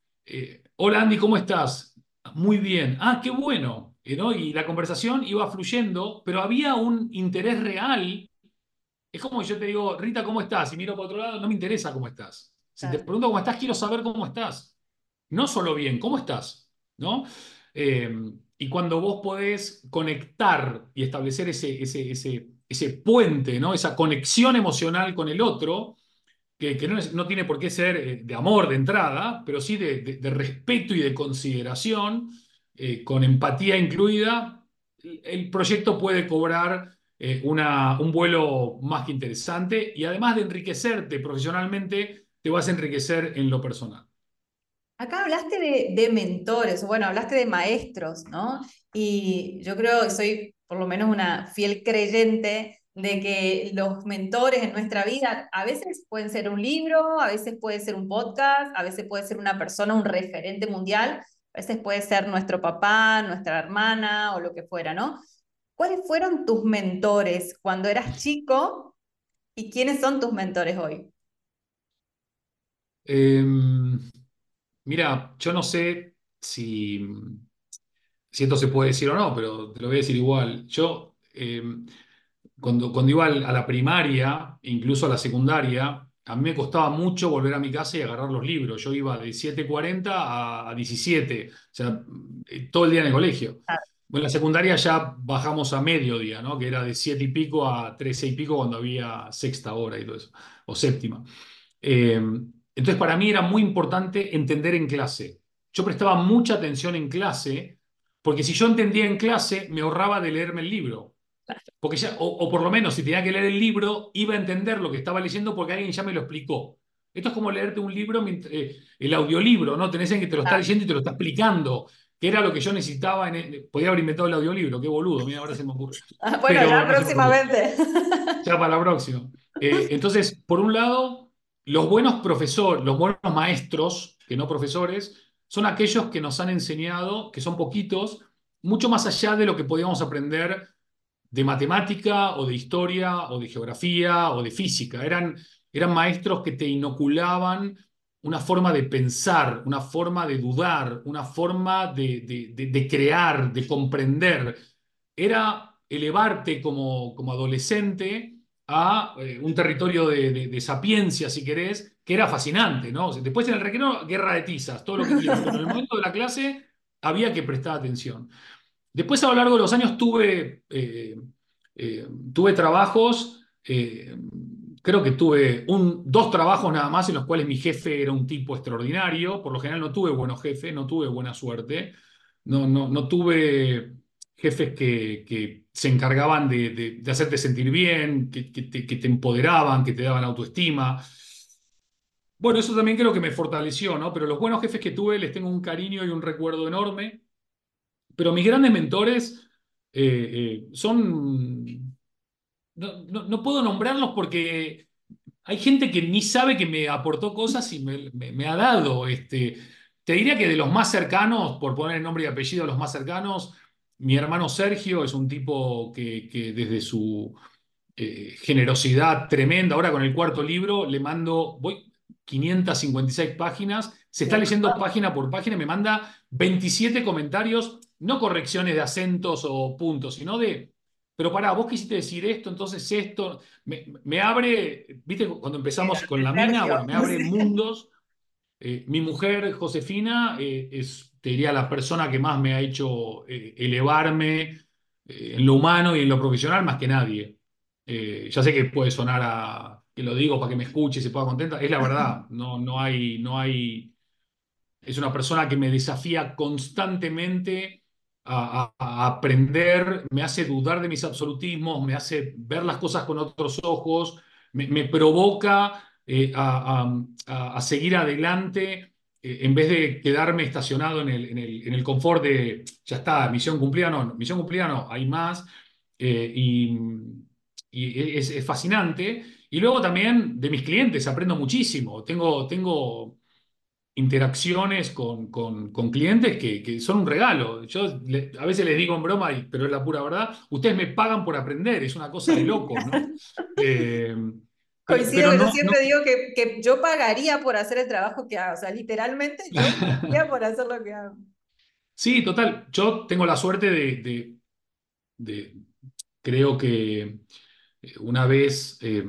hola Andy, ¿cómo estás? Muy bien. Ah, qué bueno. Y la conversación iba fluyendo, pero había un interés real. Es como yo te digo, Rita, ¿cómo estás? Y miro para otro lado, no me interesa cómo estás. Si te pregunto cómo estás, quiero saber cómo estás. No solo bien, ¿cómo estás? ¿No? Eh, y cuando vos podés conectar y establecer ese, ese, ese, ese puente, ¿no? esa conexión emocional con el otro, que, no, tiene por qué ser eh, de amor de entrada, pero sí de, respeto y de consideración, eh, con empatía incluida, el proyecto puede cobrar eh, una, un vuelo más que interesante y además de enriquecerte profesionalmente, te vas a enriquecer en lo personal. Acá hablaste de, de mentores, bueno, hablaste de maestros, ¿no? Y yo creo que soy por lo menos una fiel creyente de que los mentores en nuestra vida a veces pueden ser un libro, a veces puede ser un podcast, a veces puede ser una persona, un referente mundial, a veces puede ser nuestro papá, nuestra hermana o lo que fuera, ¿no? ¿Cuáles fueron tus mentores cuando eras chico y quiénes son tus mentores hoy? Eh, mira, yo no sé si, si esto se puede decir o no, pero te lo voy a decir igual. Yo, eh, cuando, cuando iba a la primaria, incluso a la secundaria, a mí me costaba mucho volver a mi casa y agarrar los libros. Yo iba de siete cuarenta a, a 17, o sea, eh, todo el día en el colegio. Bueno, en la secundaria ya bajamos a mediodía, ¿no? Que era de 7 y pico a 13 y pico cuando había sexta hora y todo eso, o séptima. Eh, entonces, para mí era muy importante entender en clase. Yo prestaba mucha atención en clase, porque si yo entendía en clase, me ahorraba de leerme el libro. Porque ya, o, o por lo menos si tenía que leer el libro, iba a entender lo que estaba leyendo porque alguien ya me lo explicó. Esto es como leerte un libro, eh, el audiolibro, ¿no? Tenés en que te lo está leyendo y te lo está explicando, que era lo que yo necesitaba. En el- podía haber inventado el audiolibro, qué boludo, mira, ahora se me ocurre. Ah, bueno, Pero ya no próximamente. Ya para la próxima. Eh, entonces, por un lado, los buenos profesores, los buenos maestros, que no profesores, son aquellos que nos han enseñado, que son poquitos, mucho más allá de lo que podíamos aprender de matemática o de historia o de geografía o de física. Eran, eran maestros que te inoculaban una forma de pensar, una forma de dudar, una forma de, de- de- crear, de comprender. Era elevarte como, como adolescente a eh, un territorio de, sapiencia, si querés, que era fascinante, ¿no? O después en el recreo, guerra de tizas, todo lo que quieras, en el momento de la clase había que prestar atención. Después, a lo largo de los años, tuve, eh, eh, tuve trabajos, eh, creo que tuve un, dos trabajos nada más en los cuales mi jefe era un tipo extraordinario. Por lo general no tuve buenos jefes, no tuve buena suerte, no, no, no tuve jefes que, que se encargaban de, de- hacerte sentir bien, que, que te, que te empoderaban, que te daban autoestima. Bueno, eso también creo que me fortaleció, ¿no? Pero los buenos jefes que tuve les tengo un cariño y un recuerdo enorme. Pero mis grandes mentores eh, eh, son... No, no- no puedo nombrarlos porque hay gente que ni sabe que me aportó cosas y me, me- me ha dado. Este, te diría que de los más cercanos, por poner el nombre y apellido a los más cercanos, mi hermano Sergio es un tipo que, que desde su eh, generosidad tremenda, ahora con el cuarto libro le mando, voy 556 páginas, se está leyendo página por página y me manda 27 comentarios, no correcciones de acentos o puntos, sino de, pero pará, vos quisiste decir esto, entonces esto, me, me abre, viste, cuando empezamos con la mina, bueno, me abre mundos. Eh, mi mujer, Josefina, eh, es, te diría, la persona que más me ha hecho eh, elevarme en lo humano y en lo profesional más que nadie. Ya sé que puede sonar a que lo digo para que me escuche y se pueda contenta, es la verdad, no, no hay, no hay es una persona que me desafía constantemente a, aprender, me hace dudar de mis absolutismos, me hace ver las cosas con otros ojos, me, me provoca eh, a, a- seguir adelante eh, en vez de quedarme estacionado en el, en el, en el confort de, ya está, misión cumplida, no, misión cumplida no, hay más. eh, y y es, es fascinante. Y luego también de mis clientes aprendo muchísimo. Tengo, tengo interacciones con, con- con clientes que, que son un regalo. Yo le- a veces les digo en broma, pero es la pura verdad, ustedes me pagan por aprender, es una cosa de locos, ¿no? Eh, Coincido yo no, siempre digo que, que yo pagaría por hacer el trabajo que hago. O sea, literalmente yo pagaría por hacer lo que hago. Sí, total. Yo tengo la suerte de, de- de- creo que eh, una vez eh,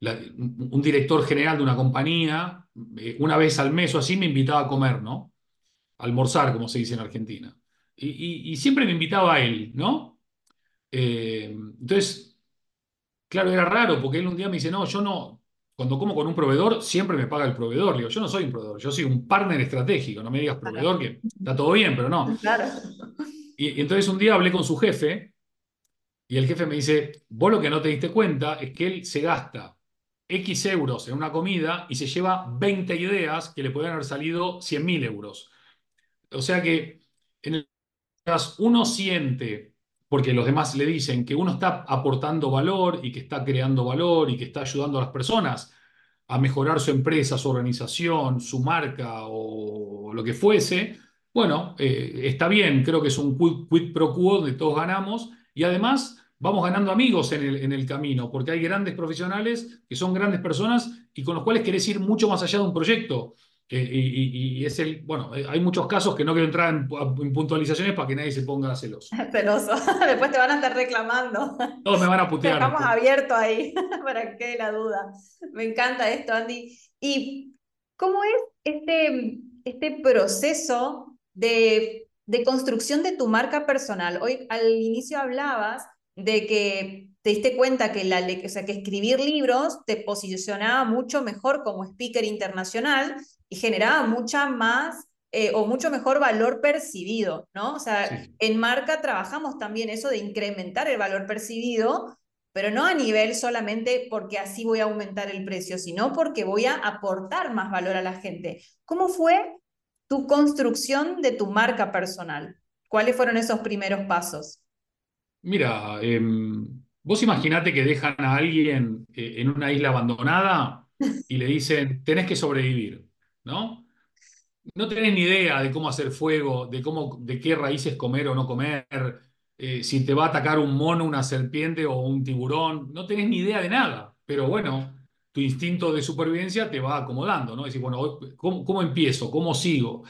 la- un director general de una compañía, eh, una vez al mes o así, me invitaba a comer, ¿no? almorzar, como se dice en Argentina. Y, y- y siempre me invitaba a él, ¿no? Eh, entonces, claro, era raro porque él un día me dice, no, yo no, cuando como con un proveedor, siempre me paga el proveedor. Le digo, yo no soy un proveedor, yo soy un partner estratégico, no me digas proveedor que está todo bien, pero no. Claro. Y, y entonces un día hablé con su jefe y el jefe me dice, vos lo que no te diste cuenta es que él se gasta X euros en una comida y se lleva 20 ideas que le pueden haber salido 100 mil euros. O sea que en el uno siente, porque los demás le dicen que uno está aportando valor y que está creando valor y que está ayudando a las personas a mejorar su empresa, su organización, su marca o lo que fuese, bueno, eh, está bien, creo que es un quid, quid pro quo donde todos ganamos y además vamos ganando amigos en el, en el camino, porque hay grandes profesionales que son grandes personas y con los cuales querés ir mucho más allá de un proyecto. Eh, y, y, es el, bueno, eh, hay muchos casos que no quiero entrar en, en, puntualizaciones para que nadie se ponga celoso. Celoso, después te van a estar reclamando. Todos me van a putear. Estamos abiertos ahí para que quede la duda. Me encanta esto, Andy. ¿Y cómo es este, este proceso de, de construcción de tu marca personal? Hoy al inicio hablabas de que te diste cuenta que, la, o sea, que escribir libros te posicionaba mucho mejor como speaker internacional y generaba mucha más eh, o mucho mejor valor percibido, ¿no? O sea, sí. en marca trabajamos también eso de incrementar el valor percibido, pero no a nivel solamente porque así voy a aumentar el precio, sino porque voy a aportar más valor a la gente. ¿Cómo fue tu construcción de tu marca personal? ¿Cuáles fueron esos primeros pasos? Mira, eh, vos imaginate que dejan a alguien eh, en una isla abandonada y le dicen, tenés que sobrevivir, ¿no? No tenés ni idea de cómo hacer fuego, de, cómo, de qué raíces comer o no comer, eh, si te va a atacar un mono, una serpiente o un tiburón, no tenés ni idea de nada, pero bueno, tu instinto de supervivencia te va acomodando, ¿no? Decir, bueno, ¿cómo, cómo empiezo? ¿Cómo sigo?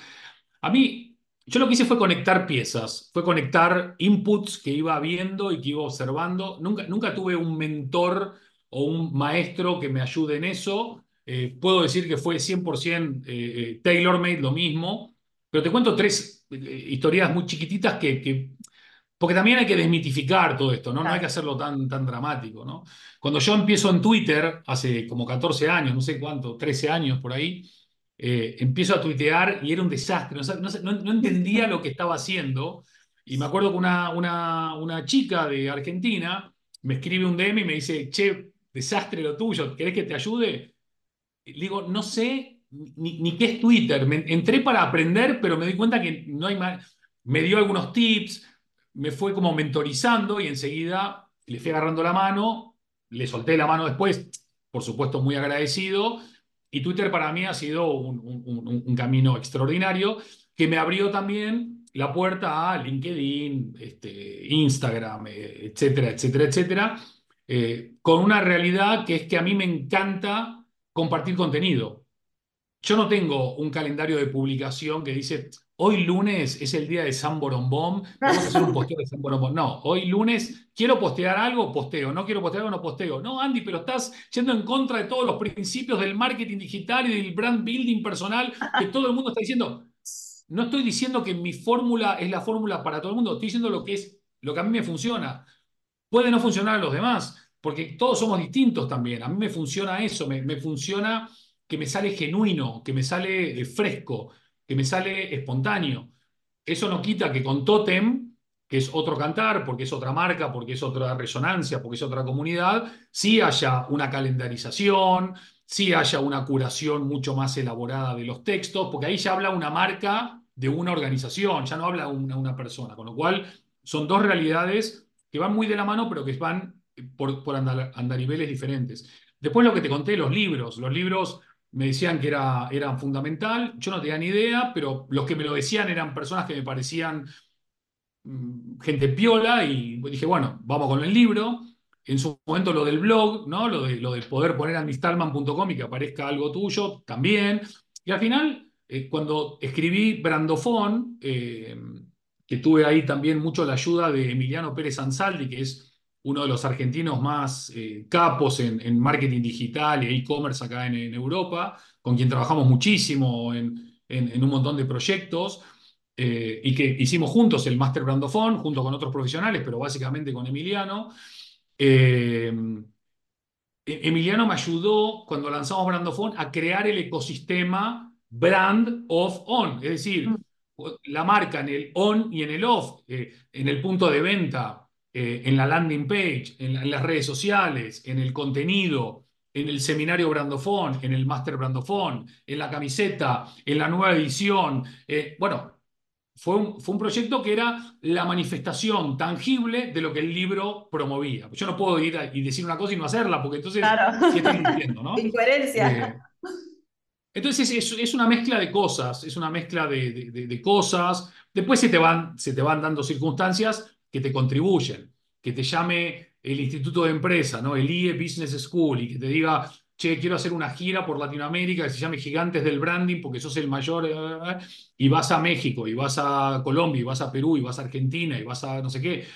A mí yo lo que hice fue conectar piezas, fue conectar inputs que iba viendo y que iba observando. Nunca, nunca tuve un mentor o un maestro que me ayude en eso. Eh, puedo decir que fue 100% eh, eh, tailor-made lo mismo, pero te cuento tres eh, historias muy chiquititas que, que, porque también hay que desmitificar todo esto, ¿no? No hay que hacerlo tan, tan dramático, ¿no? Cuando yo empiezo en Twitter, hace como 14 años, no sé cuánto, 13 años por ahí, eh, empiezo a tuitear y era un desastre, no, no, no, entendía lo que estaba haendo. Y me acuerdo que una, una, una, chica de Argentina me escribe un DM y me dice, che, desastre lo tuyo, ¿querés que te ayude? Le digo, no sé ni, ni, qué es Twitter. Me, entré para aprender, pero me di cuenta que no hay más. Me dio algunos tips, me fue como mentorizando y enseguida le fui agarrando la mano, le solté la mano después, por supuesto muy agradecido, y Twitter para mí ha sido un, camino extraordinario que me abrió también la puerta a LinkedIn, este, Instagram, eh, etcétera, etcétera, etcétera, eh, con una realidad que es que a mí me encanta compartir contenido. Yo no tengo un calendario de publicación que dice, hoy lunes es el día de San Borombón, vamos a hacer un posteo de San Borombón. No, hoy lunes quiero postear algo, posteo, no quiero postear algo, no posteo. No, Andy, pero estás yendo en contra de todos los principios del marketing digital y del brand building personal que todo el mundo está diciendo. No estoy diciendo que mi fórmula es la fórmula para todo el mundo, estoy diciendo lo que es lo que a mí me funciona. Puede no funcionar a los demás, porque todos somos distintos también. A mí me funciona eso, me funciona que me sale genuino, que me sale eh, fresco, que me sale espontáneo. Eso no quita que con Totem, que es otro cantar, porque es otra marca, porque es otra resonancia, porque es otra comunidad, sí haya una calendarización, sí haya una curación mucho más elaborada de los textos, porque ahí ya habla una marca de una organización, ya no habla una, una persona, con lo cual son dos realidades que van muy de la mano, pero que van por, por andariveles diferentes. Después lo que te conté, los libros. Los libros me decían que era, era fundamental, yo no tenía ni idea, pero los que me lo decían eran personas que me parecían mm, gente piola y dije, bueno, vamos con el libro. En su momento lo del blog, ¿no? lo, de, lo de poder poner anmistalman.com y que aparezca algo tuyo, también. Y al final, eh, cuando escribí Brandofón, eh, que tuve ahí también mucho la ayuda de Emiliano Pérez Ansaldi, que es uno de los argentinos más eh, capos en, en, marketing digital y e-commerce acá en, en, Europa, con quien trabajamos muchísimo en, en, un montón de proyectos. eh, y que hicimos juntos el Master Brandofón, junto con otros profesionales, pero básicamente con Emiliano. Eh, e-, Emiliano me ayudó cuando lanzamos Brandofón a crear el ecosistema Brand of On, es decir, mm. la marca en el on y en el off, eh, en el punto de venta, en la landing page, en, las redes sociales, en el contenido, en el seminario Brandofón, en el Master Brandofón, en la camiseta, en la nueva edición. bueno, fue un, fue un proyecto que era la manifestación tangible de lo que el libro promovía. Yo no puedo ir y decir una cosa y no hacerla, porque entonces claro. sí estoy mintiendo, ¿no? Incoherencia. Eh, entonces es, es, una mezcla de cosas, es una mezcla de, de, de, cosas. Después se te, van, se te van dando circunstancias que te contribuyen, que te llame el Instituto de Empresa, ¿no? el IE Business School, y que te diga, che, quiero hacer una gira por Latinoamérica que se llame Gigantes del Branding porque sos el mayor, eh, eh, eh", y vas a México, y vas a Colombia, y vas a Perú, y vas a Argentina, y vas a no sé qué.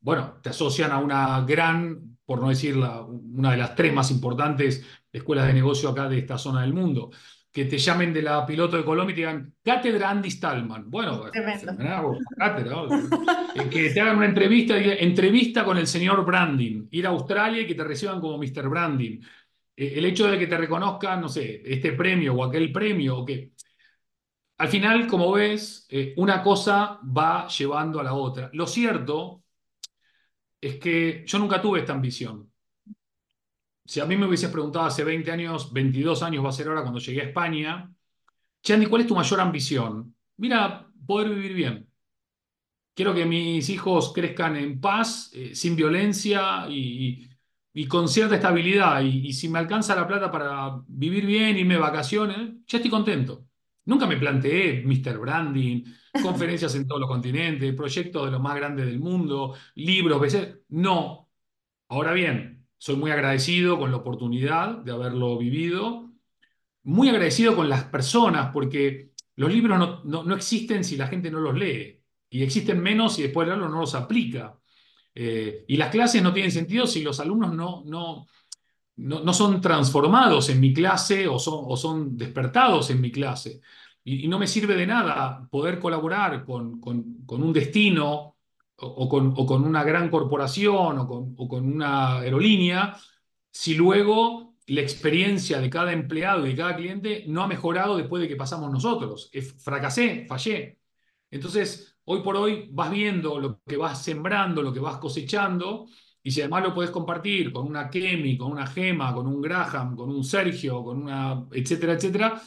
Bueno, te asocian a una gran, por no decir una de las tres más importantes escuelas de negocio acá de esta zona del mundo. Que te llamen de la piloto de Colombia y te digan, Cátedra Andy Stallman. Bueno, cátedra, que te hagan una entrevista, entrevista con el señor Branding. Ir a Australia y que te reciban como Mr. Branding eh, el hecho de que te reconozcan, no sé, este premio o aquel premio, o que al final, como ves, eh, una cosa va llevando a la otra. Lo cierto es que yo nunca tuve esta ambición. Si a mí me hubieses preguntado hace 20 años, 22 años va a ser ahora cuando llegué a España, Chandy, ¿cuál es tu mayor ambición? Mira, poder vivir bien. Quiero que mis hijos crezcan en paz, eh, sin violencia y, y con cierta estabilidad, y, si me alcanza la plata para vivir bien, irme de vacaciones, ya estoy contento. Nunca me planteé Mr. Branding, conferencias en todos los continentes, proyectos de los más grandes del mundo, libros, veces. No. Ahora bien, soy muy agradecido con la oportunidad de haberlo vivido, muy agradecido con las personas, porque los libros no, no, no existen si la gente no los lee, y existen menos si después de leerlos no los aplica. Eh, y las clases no tienen sentido si los alumnos no, no, no, son transformados en mi clase o son, o son despertados en mi clase. Y, no me sirve de nada poder colaborar con, con, con un destino o, con, o, con, una gran corporación o con, o con una aerolínea si luego la experiencia de cada empleado y de cada cliente no ha mejorado después de que pasamos nosotros. Fracasé, fallé. Entonces, Hoy por hoy vas viendo lo que vas sembrando, lo que vas cosechando, y si además lo puedes compartir con una Kemi, con una Gema, con un Graham, con un Sergio, con una, etcétera, etcétera,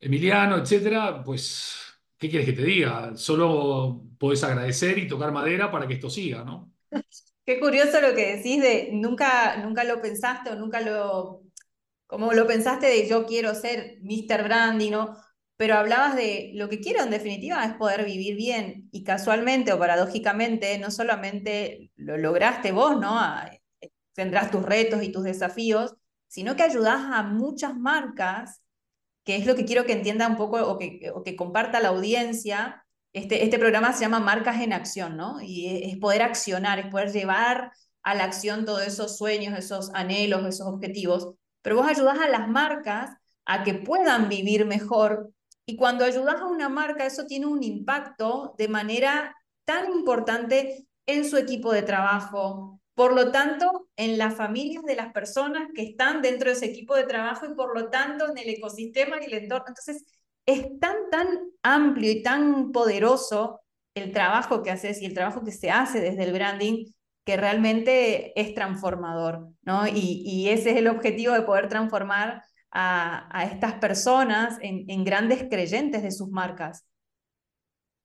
Emiliano, etcétera, pues, ¿qué quieres que te diga? Solo podés agradecer y tocar madera para que esto siga, ¿no? Qué curioso lo que decís de nunca, nunca lo pensaste o nunca lo, como lo pensaste de yo quiero ser Mr. Brandy, ¿no? pero hablabas de lo que quiero en definitiva es poder vivir bien y casualmente o paradójicamente no solamente lo lograste vos, ¿no? Tendrás tus retos y tus desafíos, sino que ayudás a muchas marcas, que es lo que quiero que entienda un poco o que, o que comparta la audiencia. Este, este programa se llama Marcas en Acción, ¿no? Y es poder accionar, es poder llevar a la acción todos esos sueños, esos anhelos, esos objetivos, pero vos ayudás a las marcas a que puedan vivir mejor y cuando ayudas a una marca, eso tiene un impacto de manera tan importante en su equipo de trabajo, por lo tanto, en las familias de las personas que están dentro de ese equipo de trabajo y por lo tanto en el ecosistema y el entorno. Entonces, es tan, tan amplio y tan poderoso el trabajo que haces y el trabajo que se hace desde el branding que realmente es transformador, ¿no? Y, ese es el objetivo de poder transformar a, estas personas en, grandes creyentes de sus marcas.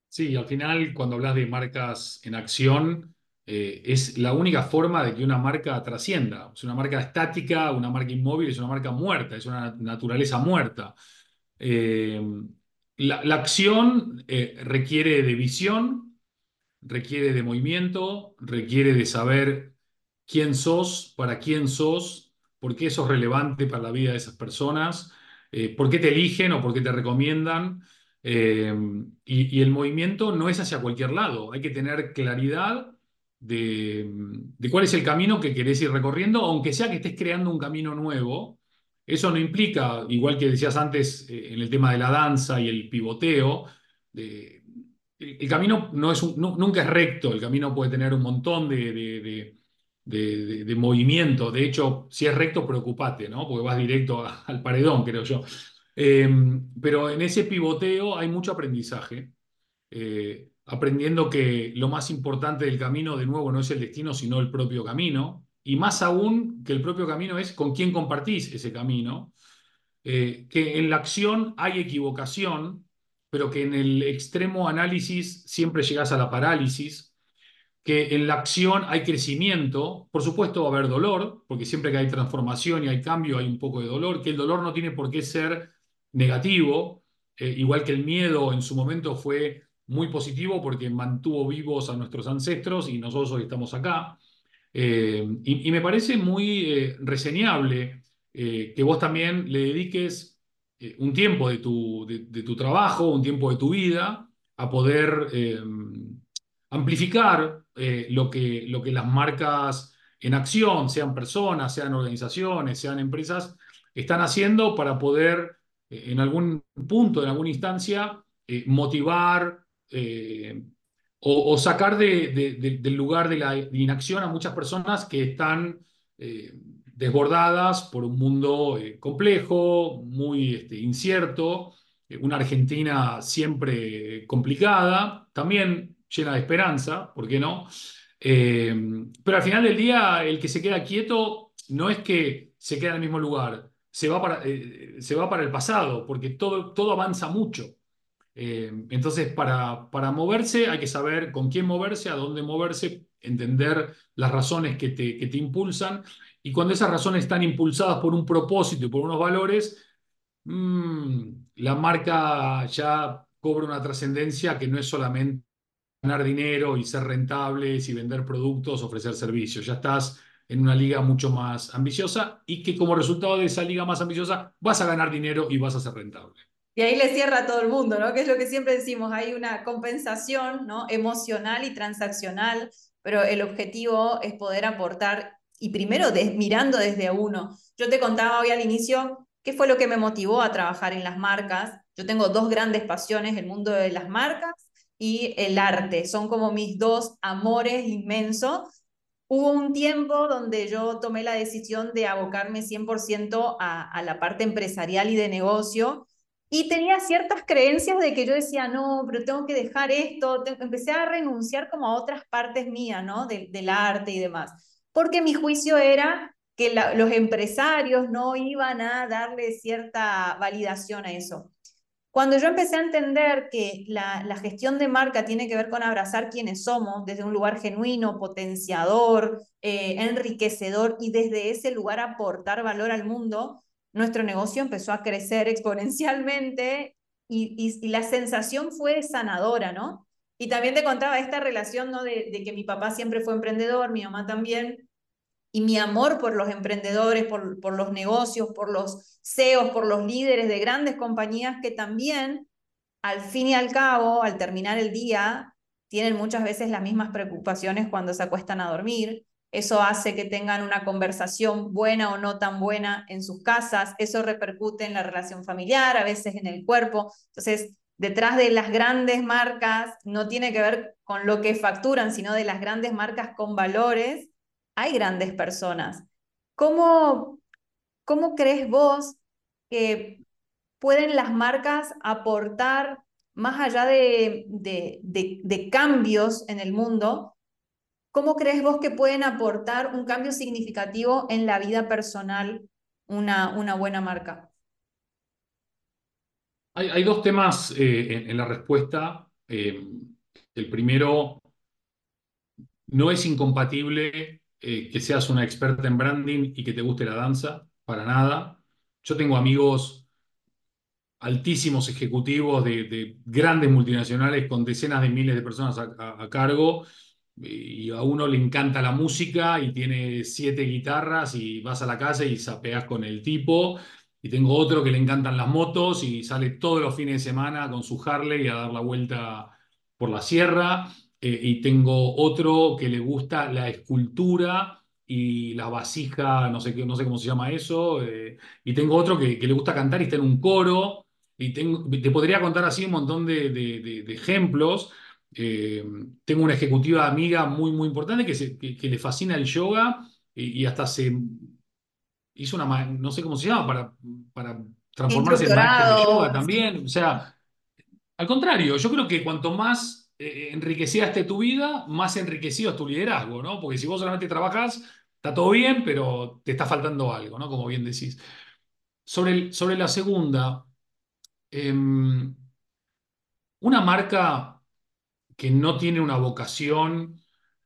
Sí, al final cuando hablas de marcas en acción, eh, es la única forma de que una marca trascienda. Es una marca estática, una marca inmóvil, es una marca muerta, es una naturaleza muerta. Eh, la, acción eh, requiere de visión, requiere de movimiento, requiere de saber quién sos, para quién sos por qué eso es relevante para la vida de esas personas, por qué te eligen o por qué te recomiendan. Y, el movimiento no es hacia cualquier lado, hay que tener claridad de, cuál es el camino que querés ir recorriendo, aunque sea que estés creando un camino nuevo. Eso no implica, igual que decías antes eh, en el tema de la danza y el pivoteo, el, camino no es nunca es recto, el camino puede tener un montón de, de, movimiento. De hecho, si es recto, preocupate, ¿no? Porque vas directo al paredón, creo yo. Em, pero en ese pivoteo hay mucho aprendizaje. Eh, aprendiendo que lo más importante del camino, de nuevo, no es el destino, sino el propio camino. Y más aún que el propio camino es con quién compartís ese camino. Eh, que en la acción hay equivocación, pero que en el extremo análisis siempre llegas a la parálisis, que en la acción hay crecimiento, por supuesto va a haber dolor, porque siempre que hay transformación y hay cambio hay un poco de dolor, que el dolor no tiene por qué ser negativo, eh, igual que el miedo en su momento fue muy positivo porque mantuvo vivos a nuestros ancestros y nosotros hoy estamos acá. Eh, y, me parece muy reseñable que vos también le dediques eh, un tiempo de tu, de, tu, trabajo, un tiempo de tu vida, a poder eh, amplificar eh, lo, que, lo que las marcas en acción, sean personas, sean organizaciones, sean empresas, están haciendo para poder en algún punto, en alguna instancia, motivar o, sacar del lugar de la inacción a muchas personas que están desbordadas por un mundo eh, complejo, muy este, incierto, eh, una Argentina siempre complicada, también llena de esperanza, ¿por qué no? Eh, pero al final del día, el que se queda quieto no es que se queda en el mismo lugar, se va para, se va para el pasado, porque todo, todo avanza mucho. Entonces, para, para moverse hay que saber con quién moverse, a dónde moverse, entender las razones que te, que te impulsan y cuando esas razones están impulsadas por un propósito y por unos valores, mm, la marca ya cobra una trascendencia que no es solamente ganar dinero y ser rentables y vender productos, ofrecer servicios. Ya estás en una liga mucho más ambiciosa y que como resultado de esa liga más ambiciosa vas a ganar dinero y vas a ser rentable. Y ahí le cierra a todo el mundo, ¿no? Que es lo que siempre decimos, hay una compensación, ¿no? Emocional y transaccional, pero el objetivo es poder aportar y primero mirando desde uno. Yo te contaba hoy al inicio qué fue lo que me motivó a trabajar en las marcas. Yo tengo dos grandes pasiones, el mundo de las marcas y el arte. Son como mis dos amores inmensos. Hubo un tiempo donde yo tomé la decisión de abocarme 100% a, a la parte empresarial y de negocio y tenía ciertas creencias de que yo decía, no, pero tengo que dejar esto. Empecé a renunciar como a otras partes mías, ¿no? del arte y demás porque mi juicio era que los empresarios no iban a darle cierta validación a eso. Cuando yo empecé a entender que la, gestión de marca tiene que ver con abrazar quienes somos desde un lugar genuino, potenciador, eh, enriquecedor y desde ese lugar aportar valor al mundo, nuestro negocio empezó a crecer exponencialmente y, la sensación fue sanadora, ¿no? Y también te contaba esta relación ¿no? de, que mi papá siempre fue emprendedor, mi mamá también, y mi amor por los emprendedores, por, por los negocios, por los CEOs, por los líderes de grandes compañías que también, al fin y al cabo, al terminar el día, tienen muchas veces las mismas preocupaciones cuando se acuestan a dormir. Eso hace que tengan una conversación buena o no tan buena en sus casas. Eso repercute en la relación familiar, a veces en el cuerpo. Entonces, detrás de las grandes marcas no tiene que ver con lo que facturan, sino de las grandes marcas con valores, hay grandes personas. ¿Cómo, cómo crees vos que pueden las marcas aportar más allá de, de, cambios en el mundo? ¿Cómo crees vos que pueden aportar un cambio significativo en la vida personal una, una buena marca? Hay, dos temas eh, en, la respuesta. Eh, el primero, no es incompatible eh, que seas una experta en branding y que te guste la danza, para nada. Yo tengo amigos altísimos ejecutivos de, grandes multinacionales con decenas de miles de personas a, cargo y a uno le encanta la música y tiene siete guitarras y vas a la casa y sapeas con el tipo y tengo otro que le encantan las motos y sale todos los fines de semana con su Harley a dar la vuelta por la sierra. Eh, y tengo otro que le gusta la escultura y la vasija, no sé, no sé cómo se llama eso. Eh, y tengo otro que, le gusta cantar y está en un coro. Y tengo, te podría contar así un montón de, de, ejemplos. Eh, tengo una ejecutiva amiga muy, muy importante que, se- que- que le fascina el yoga y, y hasta se hizo una, no sé cómo se llama, para, para transformarse en maestra de yoga también. O sea, al contrario, yo creo que cuanto más eh, enriquecida esté tu vida, más enriquecido es tu liderazgo, ¿no? Porque si vos solamente trabajás, está todo bien, pero te está faltando algo, ¿no? Como bien decís. Sobre, el- sobre la segunda, em, una marca que no tiene una vocación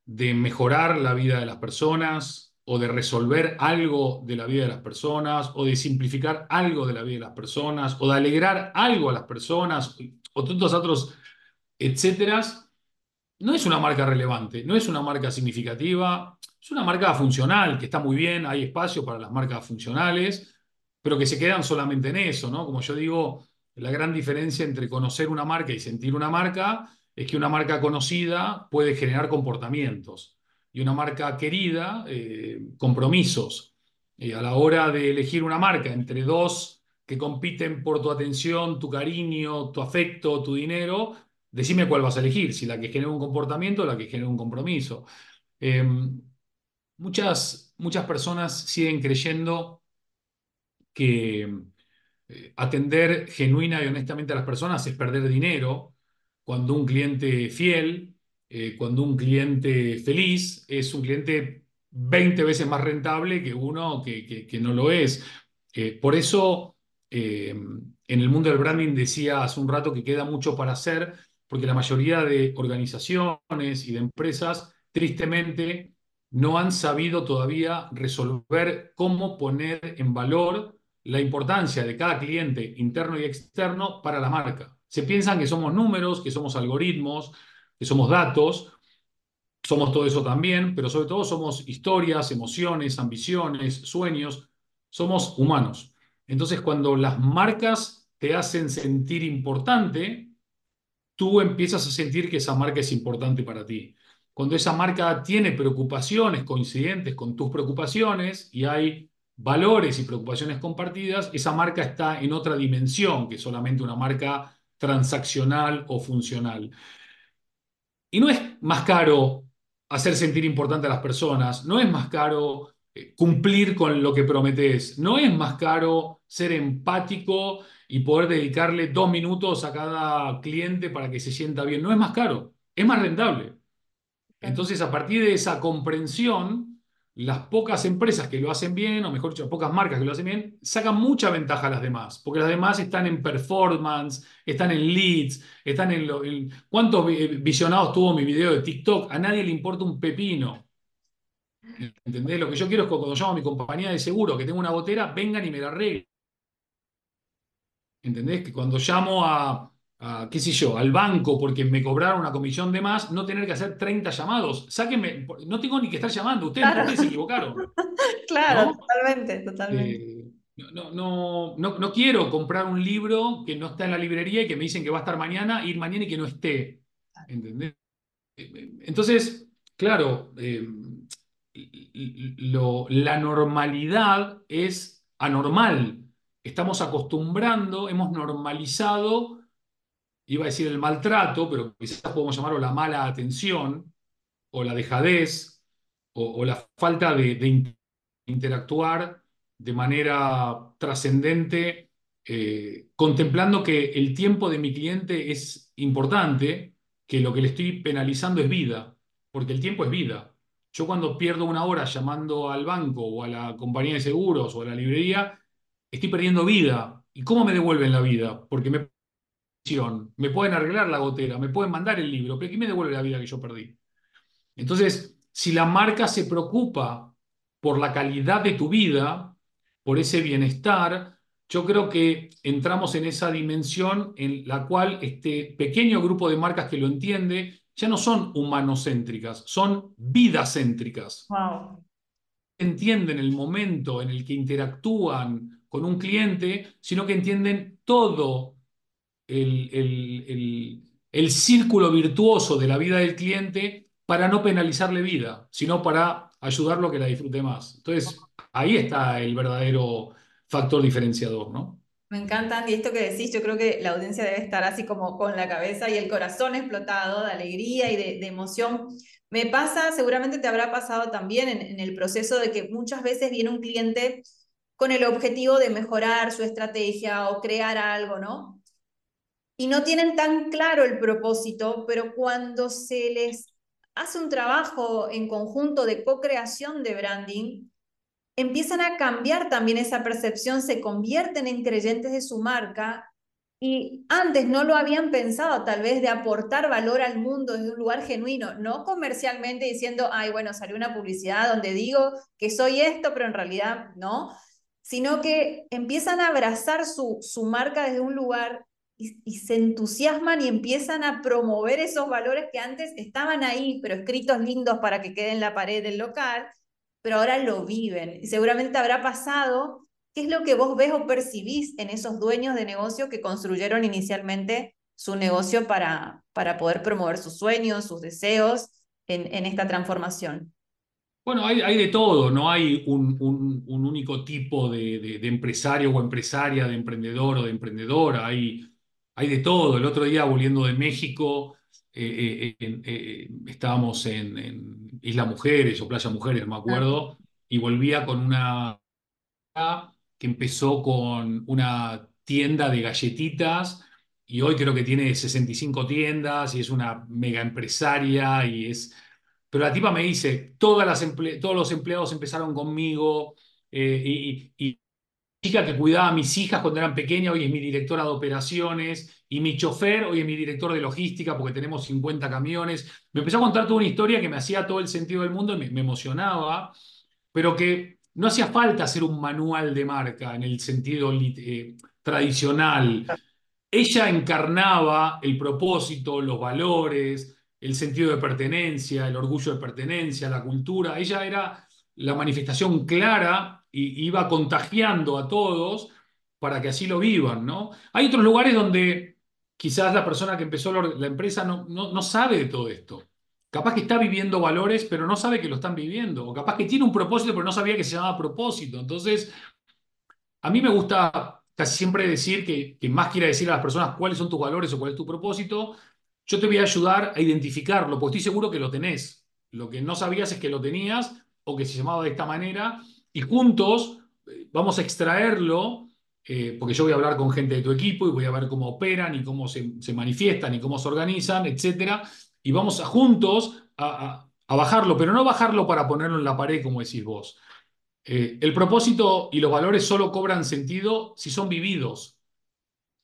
de mejorar la vida de las personas o de resolver algo de la vida de las personas o de simplificar algo de la vida de las personas o de alegrar algo a las personas o tantos otros etcéteras, no es una marca relevante, no es una marca significativa, es una marca funcional, que está muy bien, hay espacio para las marcas funcionales, pero que se quedan solamente en eso, ¿no? Como yo digo, la gran diferencia entre conocer una marca y sentir una marca es que una marca conocida puede generar comportamientos y una marca querida, eh, compromisos. Y a la hora de elegir una marca entre dos que compiten por tu atención, tu cariño, tu afecto, tu dinero, decime cuál vas a elegir, si la que genera un comportamiento o la que genera un compromiso. Eh, muchas, muchas personas siguen creyendo que eh, atender genuina y honestamente a las personas es perder dinero, cuando un cliente fiel, eh, cuando un cliente feliz es un cliente 20 veces más rentable que uno que, que- no lo es. Eh, por eso, eh, en el mundo del branding decía hace un rato que queda mucho para hacer, porque la mayoría de organizaciones y de empresas, tristemente, no han sabido todavía resolver cómo poner en valor la importancia de cada cliente interno y externo para la marca. Se piensan que somos números, que somos algoritmos, que somos datos, somos todo eso también, pero sobre todo somos historias, emociones, ambiciones, sueños, somos humanos. Entonces, cuando las marcas te hacen sentir importante, tú empiezas a sentir que esa marca es importante para ti. Cuando esa marca tiene preocupaciones coincidentes con tus preocupaciones y hay valores y preocupaciones compartidas, esa marca está en otra dimensión que solamente una marca transaccional o funcional. Y no es más caro hacer sentir importante a las personas, no es más caro eh, cumplir con lo que prometes, no es más caro ser empático y poder dedicarle dos minutos a cada cliente para que se sienta bien, no es más caro, es más rentable. Entonces, a partir de esa comprensión, las pocas empresas que lo hacen bien, o mejor dicho, las pocas marcas que lo hacen bien, sacan mucha ventaja a las demás, porque las demás están en performance, están en leads, están en, lo, cuántos visionados tuvo mi video de TikTok, a nadie le importa un pepino. ¿Entendés? Lo que yo quiero es que cuando llamo a mi compañía de seguro que tengo una gotera, vengan y me la arreglen. ¿Entendés? Que cuando llamo a, a, qué sé yo, al banco porque me cobraron una comisión de más, no tener que hacer 30 llamados. Sáquenme, no tengo ni que estar llamando, ustedes, Claro. ustedes se equivocaron. Claro, ¿no? totalmente, totalmente. Eh, no, no, no, no quiero comprar un libro que no está en la librería y que me dicen que va a estar mañana, ir mañana y que no esté. ¿Entendés? Entonces, claro, eh, lo- la normalidad es anormal. Estamos acostumbrando, hemos normalizado, iba a decir el maltrato, pero quizás podemos llamarlo la mala atención o la dejadez o, la falta de, de in- interactuar de manera trascendente, eh, contemplando que el tiempo de mi cliente es importante, que lo que le estoy penalizando es vida, porque el tiempo es vida. Yo cuando pierdo una hora llamando al banco o a la compañía de seguros o a la librería, estoy perdiendo vida. ¿Y cómo me devuelven la vida? Porque me, me pueden arreglar la gotera, me pueden mandar el libro, pero ¿qué me devuelve la vida que yo perdí? Entonces, si la marca se preocupa por la calidad de tu vida, por ese bienestar, yo creo que entramos en esa dimensión en la cual este pequeño grupo de marcas que lo entiende ya no son humanocéntricas, son vidacéntricas. Wow. Entienden el momento en el que interactúan con un cliente, sino que entienden todo el, el, el, el círculo virtuoso de la vida del cliente para no penalizarle vida, sino para ayudarlo a que la disfrute más. Entonces, ahí está el verdadero factor diferenciador, ¿no? Me encantan, y esto que decís, yo creo que la audiencia debe estar así como con la cabeza y el corazón explotado de alegría y de, emoción. Me pasa, seguramente te habrá pasado también en, en, el proceso de que muchas veces viene un cliente con el objetivo de mejorar su estrategia o crear algo, ¿no? Y no tienen tan claro el propósito, pero cuando se les hace un trabajo en conjunto de co-creación de branding, empiezan a cambiar también esa percepción, se convierten en creyentes de su marca y antes no lo habían pensado tal vez de aportar valor al mundo desde un lugar genuino, no comercialmente diciendo, ay, bueno, salió una publicidad donde digo que soy esto, pero en realidad no, sino que empiezan a abrazar su, su marca desde un lugar y, y, se entusiasman y empiezan a promover esos valores que antes estaban ahí, pero escritos lindos para que queden en la pared del local, pero ahora lo viven. Y seguramente habrá pasado, ¿qué es lo que vos ves o percibís en esos dueños de negocio que construyeron inicialmente su negocio para, para poder promover sus sueños, sus deseos en, en esta transformación? Bueno, hay, hay, de todo, no hay un, un, un único tipo de, de, de, empresario o empresaria, de emprendedor o de emprendedora, hay, hay de todo. El otro día, volviendo de México, eh, eh, eh, estábamos en, en, Isla Mujeres o Playa Mujeres, no me acuerdo, y volvía con una que empezó con una tienda de galletitas y hoy creo que tiene 65 tiendas y es una mega empresaria y es... Pero la tipa me dice, todas las todos los empleados empezaron conmigo y, y chica que cuidaba a mis hijas cuando eran pequeñas, hoy es mi directora de operaciones, y mi chofer hoy es mi director de logística porque tenemos 50 camiones. Me empezó a contar toda una historia que me hacía todo el sentido del mundo y me, emocionaba, pero que no hacía falta hacer un manual de marca en el sentido eh, tradicional. Ella encarnaba el propósito, los valores, el sentido de pertenencia, el orgullo de pertenencia, la cultura. Ella era la manifestación clara y iba contagiando a todos para que así lo vivan, ¿no? Hay otros lugares donde quizás la persona que empezó la empresa no, no, no sabe de todo esto. Capaz que está viviendo valores, pero no sabe que lo están viviendo. O capaz que tiene un propósito, pero no sabía que se llamaba propósito. Entonces, a mí me gusta casi siempre decir que, más quiera decir a las personas cuáles son tus valores o cuál es tu propósito, yo te voy a ayudar a identificarlo, porque estoy seguro que lo tenés. Lo que no sabías es que lo tenías o que se llamaba de esta manera y juntos eh, vamos a extraerlo, eh, porque yo voy a hablar con gente de tu equipo y voy a ver cómo operan y cómo se, se manifiestan y cómo se organizan, etcétera, y vamos a, juntos a, a, bajarlo, pero no bajarlo para ponerlo en la pared, como decís vos. Eh, el propósito y los valores solo cobran sentido si son vividos.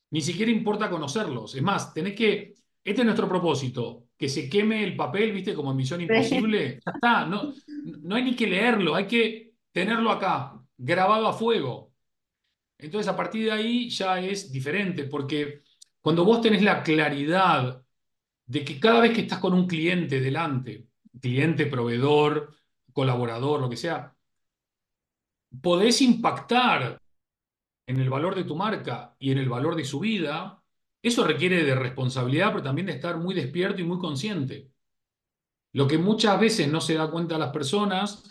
Ni siquiera importa conocerlos. Es más, tenés que. Este es nuestro propósito. Que se queme el papel, ¿viste? Como en Misión Imposible. Ya está. No, no hay ni que leerlo. Hay que tenerlo acá, grabado a fuego. Entonces, a partir de ahí ya es diferente, porque cuando vos tenés la claridad de que cada vez que estás con un cliente delante, cliente, proveedor, colaborador, lo que sea, podés impactar en el valor de tu marca y en el valor de su vida, eso requiere de responsabilidad, pero también de estar muy despierto y muy consciente. Lo que muchas veces no se da cuenta a las personas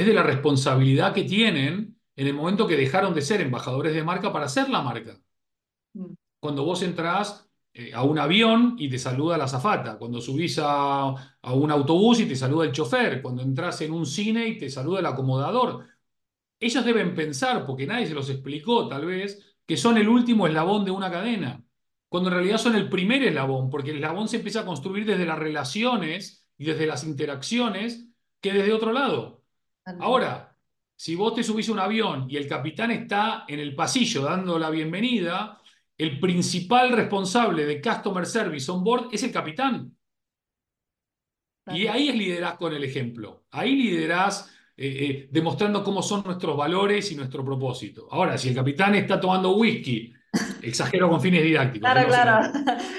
es de la responsabilidad que tienen en el momento que dejaron de ser embajadores de marca para ser la marca. Mm. Cuando vos entrás eh, a un avión y te saluda la azafata, cuando subís a, a, un autobús y te saluda el chofer, cuando entras en un cine y te saluda el acomodador. Ellos deben pensar, porque nadie se los explicó tal vez, que son el último eslabón de una cadena, cuando en realidad son el primer eslabón, porque el eslabón se empieza a construir desde las relaciones y desde las interacciones que desde otro lado. Ahora, si vos te subís a un avión y el capitán está en el pasillo dando la bienvenida, el principal responsable de Customer Service on board es el capitán. Y ahí es liderazgo con el ejemplo. Ahí liderás eh, eh, demostrando cómo son nuestros valores y nuestro propósito. Ahora, si el capitán está tomando whisky, exagero con fines didácticos. Claro, claro.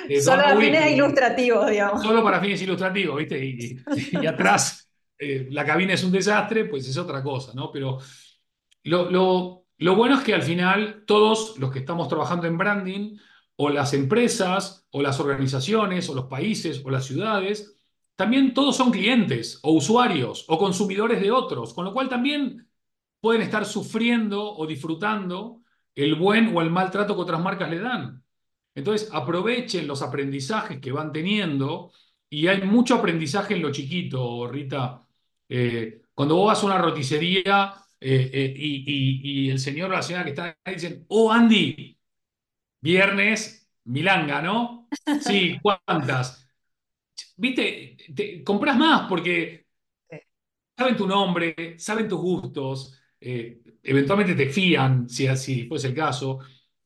Eh, solo para fines ilustrativos, digamos. Solo para fines ilustrativos, ¿viste? y atrás eh, la cabina es un desastre, pues es otra cosa, ¿no? Pero lo, lo, lo bueno es que al final todos los que estamos trabajando en branding, o las empresas, o las organizaciones, o los países, o las ciudades, también todos son clientes, o usuarios, o consumidores de otros, con lo cual también pueden estar sufriendo o disfrutando el buen o el mal trato que otras marcas le dan. Entonces, aprovechen los aprendizajes que van teniendo y hay mucho aprendizaje en lo chiquito, Rita. Eh, cuando vos vas a una roticería eh, eh, y, el señor o la señora que está ahí dicen, oh Andy, viernes, milanga, ¿no? Sí, ¿cuántas? Viste, te, compras más porque saben tu nombre, saben tus gustos, eventualmente te fían, si así fuese el caso,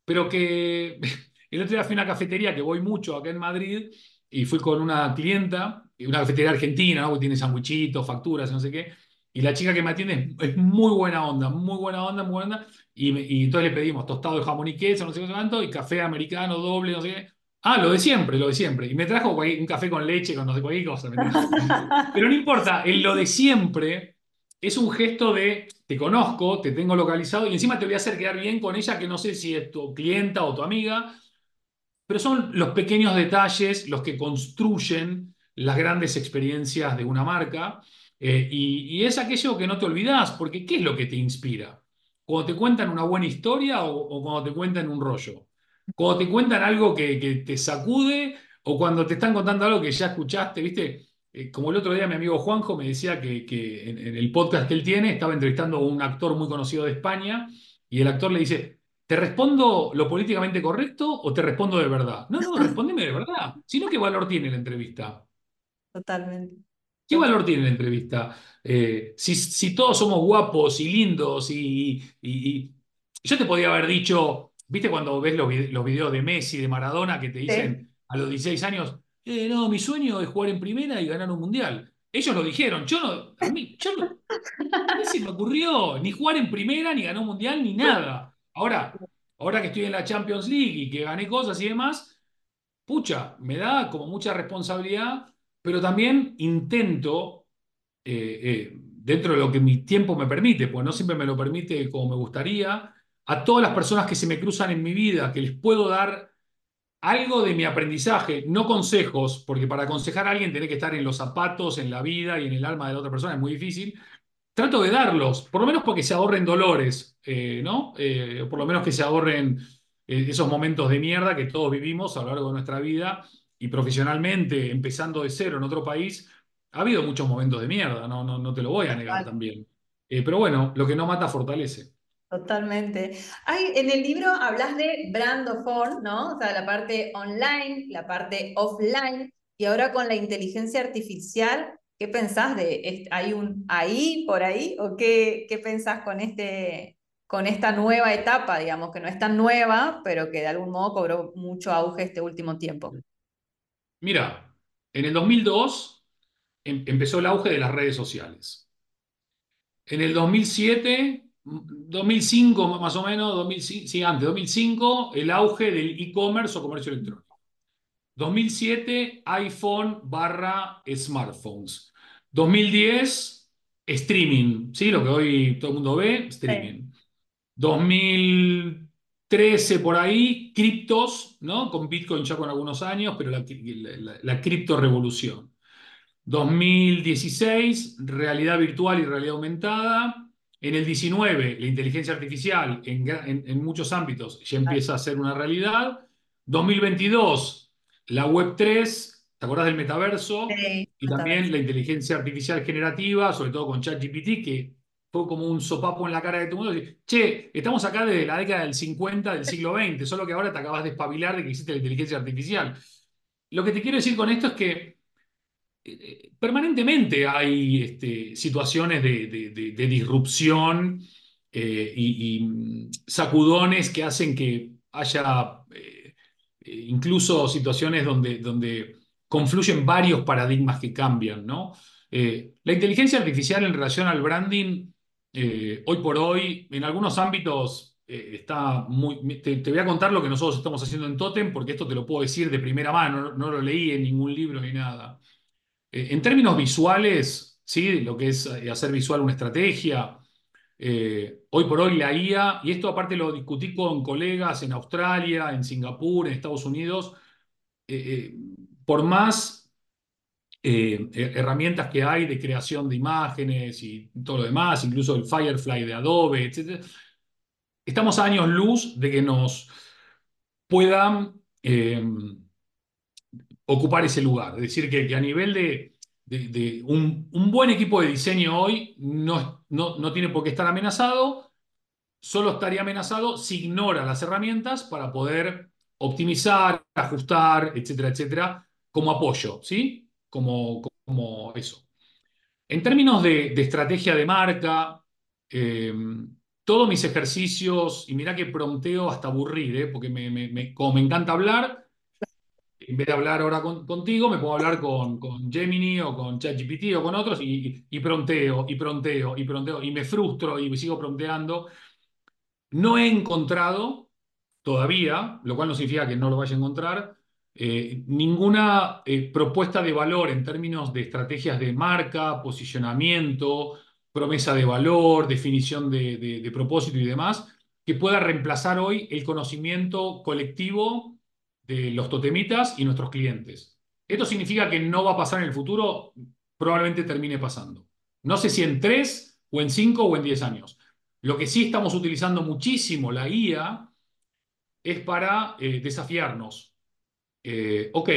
pero que el otro día fui a una cafetería que voy mucho acá en Madrid y fui con una clienta, una cafetería argentina, ¿no? que tiene sandwichitos, facturas, no sé qué, y la chica que me atiende es, muy buena onda, muy buena onda, muy buena onda, y, entonces le pedimos tostado de jamón y queso, no sé qué tanto, y café americano doble, no sé qué. Ah, lo de siempre, lo de siempre. Y me trajo un café con leche, con no sé cualquier cosa. Pero no importa, en lo de siempre es un gesto de te conozco, te tengo localizado y encima te voy a hacer quedar bien con ella que no sé si es tu clienta o tu amiga, pero son los pequeños detalles los que construyen las grandes experiencias de una marca eh, y, es aquello que no te olvidas, porque ¿qué es lo que te inspira? Cuando te cuentan una buena historia o, cuando te cuentan un rollo. Cuando te cuentan algo que, te sacude o cuando te están contando algo que ya escuchaste, ¿viste? Eh, como el otro día mi amigo Juanjo me decía que, en, en, el podcast que él tiene estaba entrevistando a un actor muy conocido de España y el actor le dice, ¿Te respondo lo políticamente correcto o te respondo de verdad? No, no, respóndeme de verdad. Si no, ¿qué valor tiene la entrevista? Totalmente. ¿Qué valor tiene la entrevista? Eh, si, todos somos guapos y lindos y, Yo te podía haber dicho, ¿viste cuando ves los, videos de Messi, de Maradona, que te dicen a los 16 años, eh, no, mi sueño es jugar en primera y ganar un mundial? Ellos lo dijeron, yo no, a mí, yo no, a mí se me ocurrió ni jugar en primera, ni ganar un mundial, ni nada. Ahora, ahora que estoy en la Champions League y que gané cosas y demás, pucha, me da como mucha responsabilidad, pero también intento, eh, eh, dentro de lo que mi tiempo me permite, pues no siempre me lo permite como me gustaría, a todas las personas que se me cruzan en mi vida, que les puedo dar algo de mi aprendizaje, no consejos, porque para aconsejar a alguien tiene que estar en los zapatos, en la vida y en el alma de la otra persona, es muy difícil, trato de darlos, por lo menos porque se ahorren dolores, eh, ¿no? Por lo menos que se ahorren esos momentos de mierda que todos vivimos a lo largo de nuestra vida y profesionalmente, empezando de cero en otro país, ha habido muchos momentos de mierda, no, no, no te lo voy a negar también. pero bueno, lo que no mata fortalece. Totalmente. Hay, en el libro hablas de brand of ¿no? O sea, la parte online, la parte offline, y ahora con la inteligencia artificial ¿Qué pensás de, hay un ahí por ahí o qué, qué pensás con, este, con esta nueva etapa, digamos, que no es tan nueva, pero que de algún modo cobró mucho auge este último tiempo? Mira, en el 2002 em, empezó el auge de las redes sociales. En el 2007, 2005 más o menos, 2005, sí, antes, 2005, el auge del e-commerce o comercio electrónico. 2007, iPhone barra smartphones. 2010, streaming, ¿sí? Lo que hoy todo el mundo ve, streaming. 2013 por ahí, criptos, ¿no? Con Bitcoin ya con algunos años, pero la, la, cripto revolución. 2016, realidad virtual y realidad aumentada. En el 19, la inteligencia artificial en, en muchos ámbitos ya empieza a ser una realidad. 2022, la Web 3, ¿te acordás del metaverso? y también la inteligencia artificial generativa, sobre todo con ChatGPT, que fue como un sopapo en la cara de todo mundo. Che, estamos acá desde la década del 50 del siglo XX, solo que ahora te acabas de espabilar de que existe la inteligencia artificial. Lo que te quiero decir con esto es que eh, permanentemente hay este, situaciones de, disrupción eh, y, mm, sacudones que hacen que haya eh, eh, incluso situaciones donde, confluyen varios paradigmas que cambian, ¿no? Eh, la inteligencia artificial en relación al branding, eh, hoy por hoy, en algunos ámbitos está muy... Te, voy a contar lo que nosotros estamos haciendo en Totem, porque esto te lo puedo decir de primera mano, no, lo leí en ningún libro ni nada. en términos visuales, ¿sí? Lo que es hacer visual una estrategia, eh, hoy por hoy la IA, y esto aparte lo discutí con colegas en Australia, en Singapur, en Estados Unidos, eh, eh, por más herramientas que hay de creación de imágenes y todo lo demás, incluso el Firefly de Adobe, etc., estamos a años luz de que nos puedan eh, ocupar ese lugar. Es decir, que, a nivel de un, un buen equipo de diseño hoy no, no, no tiene por qué estar amenazado, solo estaría amenazado si ignora las herramientas para poder optimizar, ajustar, etcétera, etcétera, como apoyo, ¿sí? Como, como eso. En términos de, de estrategia de marca, eh, todos mis ejercicios, y mirá que prompteo hasta aburrir, ¿eh? porque me, me- me- como me encanta hablar, en vez de hablar ahora con- contigo, me puedo hablar con, con Gemini o con ChatGPT o con otros y, y pronteo, y pronteo, y pronteo, y me frustro y me sigo pronteando. No he encontrado todavía, lo cual no significa que no lo vaya a encontrar, eh, ninguna eh, propuesta de valor en términos de estrategias de marca, posicionamiento, promesa de valor, definición de, propósito y demás, que pueda reemplazar hoy el conocimiento colectivo de los totemitas y nuestros clientes. ¿Esto significa que no va a pasar en el futuro? Probablemente termine pasando. No sé si en tres o en cinco o en diez años. Lo que sí estamos utilizando muchísimo la guía es para eh, desafiarnos. Eh, ok,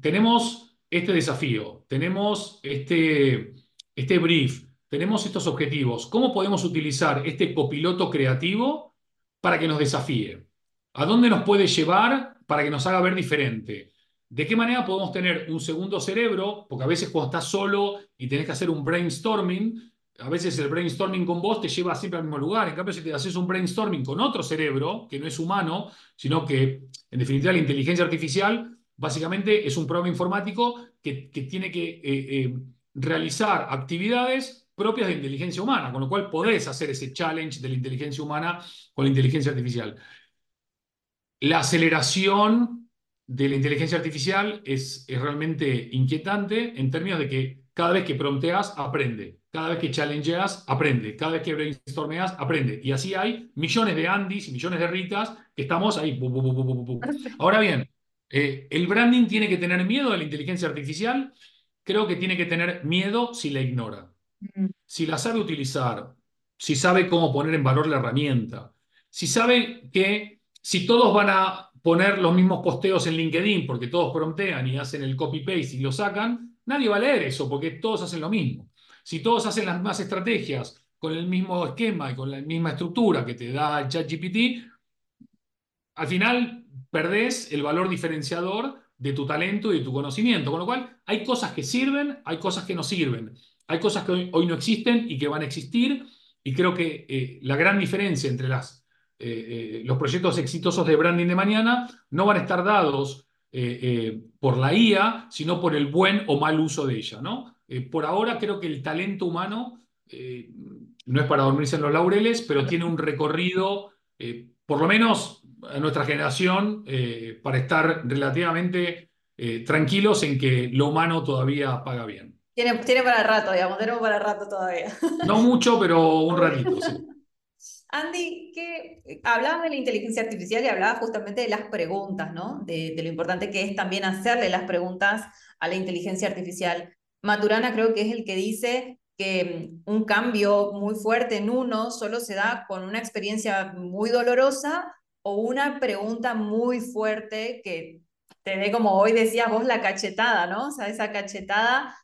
tenemos este desafío, tenemos este, este brief, tenemos estos objetivos. ¿Cómo podemos utilizar este copiloto creativo para que nos desafíe? ¿A dónde nos puede llevar para que nos haga ver diferente? ¿De qué manera podemos tener un segundo cerebro? Porque a veces cuando estás solo y tenés que hacer un brainstorming, a veces el brainstorming con vos te lleva siempre al mismo lugar. En cambio, si te haces un brainstorming con otro cerebro, que no es humano, sino que en definitiva la inteligencia artificial básicamente es un programa informático que, tiene que eh, eh, realizar actividades propias de inteligencia humana, con lo cual podés hacer ese challenge de la inteligencia humana con la inteligencia artificial. La aceleración de la inteligencia artificial es, es realmente inquietante en términos de que cada vez que prompteas, aprende. Cada vez que challengeas, aprende. Cada vez que brainstormeas, aprende. Y así hay millones de Andys y millones de Ritas que estamos ahí. bu, bu, bu. Ahora bien, eh, ¿el branding tiene que tener miedo de la inteligencia artificial? Creo que tiene que tener miedo si la ignora. Si la sabe utilizar, si sabe cómo poner en valor la herramienta, si sabe que si todos van a poner los mismos posteos en LinkedIn porque todos promptean y hacen el copy-paste y lo sacan, nadie va a leer eso porque todos hacen lo mismo. Si todos hacen las mismas estrategias con el mismo esquema y con la misma estructura que te da ChatGPT, al final perdés el valor diferenciador de tu talento y de tu conocimiento. Con lo cual, hay cosas que sirven, hay cosas que no sirven. Hay cosas que hoy, no existen y que van a existir. Y creo que eh, la gran diferencia entre las, eh, eh, los proyectos exitosos de branding de mañana no van a estar dados por la IA, sino por el buen o mal uso de ella. ¿no? Eh, por ahora creo que el talento humano eh, no es para dormirse en los laureles, pero tiene un recorrido, eh, por lo menos a nuestra generación, para estar relativamente tranquilos en que lo humano todavía paga bien. Tiene, tiene para rato, digamos, tenemos para rato todavía. No mucho, pero un ratito, sí. Andy, que hablabas de la inteligencia artificial y hablabas justamente de las preguntas, ¿no? De, de lo importante que es también hacerle las preguntas a la inteligencia artificial. Maturana creo que es el que dice que mm, un cambio muy fuerte en uno solo se da con una experiencia muy dolorosa o una pregunta muy fuerte que te dé, como hoy decías vos, la cachetada, ¿no? O sea, esa cachetada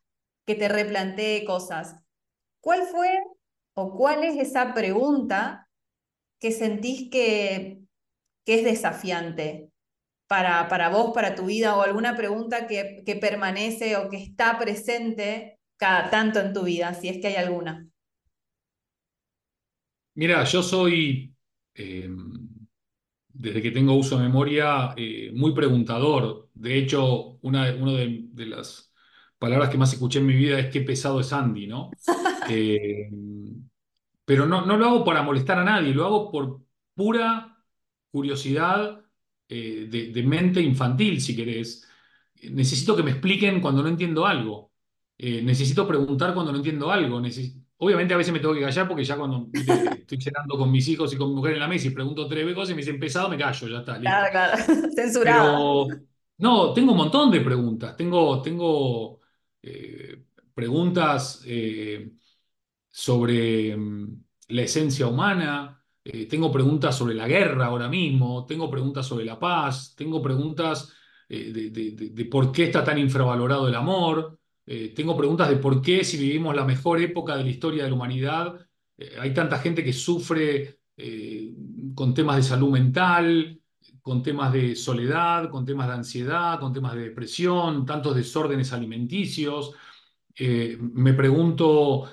que te replantee cosas. ¿Cuál fue o cuál es esa pregunta que sentís que, que es desafiante para, para vos, para tu vida, o alguna pregunta que, que permanece o que está presente cada tanto en tu vida, si es que hay alguna? Mira, yo soy, eh, desde que tengo uso de memoria, eh, muy preguntador. De hecho, una, una de, de las palabras que más escuché en mi vida es qué pesado es Andy, ¿no? Eh, pero no, no lo hago para molestar a nadie, lo hago por pura curiosidad eh, de, de mente infantil, si querés. Necesito que me expliquen cuando no entiendo algo. Eh, necesito preguntar cuando no entiendo algo. Neces- Obviamente a veces me tengo que callar porque ya cuando estoy cenando con mis hijos y con mi mujer en la mesa y pregunto tres cosas y me dicen pesado, me callo, ya está, listo. Claro, claro, censurada. Pero no, tengo un montón de preguntas. Tengo, tengo eh, preguntas eh, sobre mm, la esencia humana, eh, tengo preguntas sobre la guerra ahora mismo, tengo preguntas sobre la paz, tengo preguntas eh, de, por qué está tan infravalorado el amor, eh, tengo preguntas de por qué si vivimos la mejor época de la historia de la humanidad, hay tanta gente que sufre con temas de salud mental, con temas de soledad, con temas de ansiedad, con temas de depresión, tantos desórdenes alimenticios. Me pregunto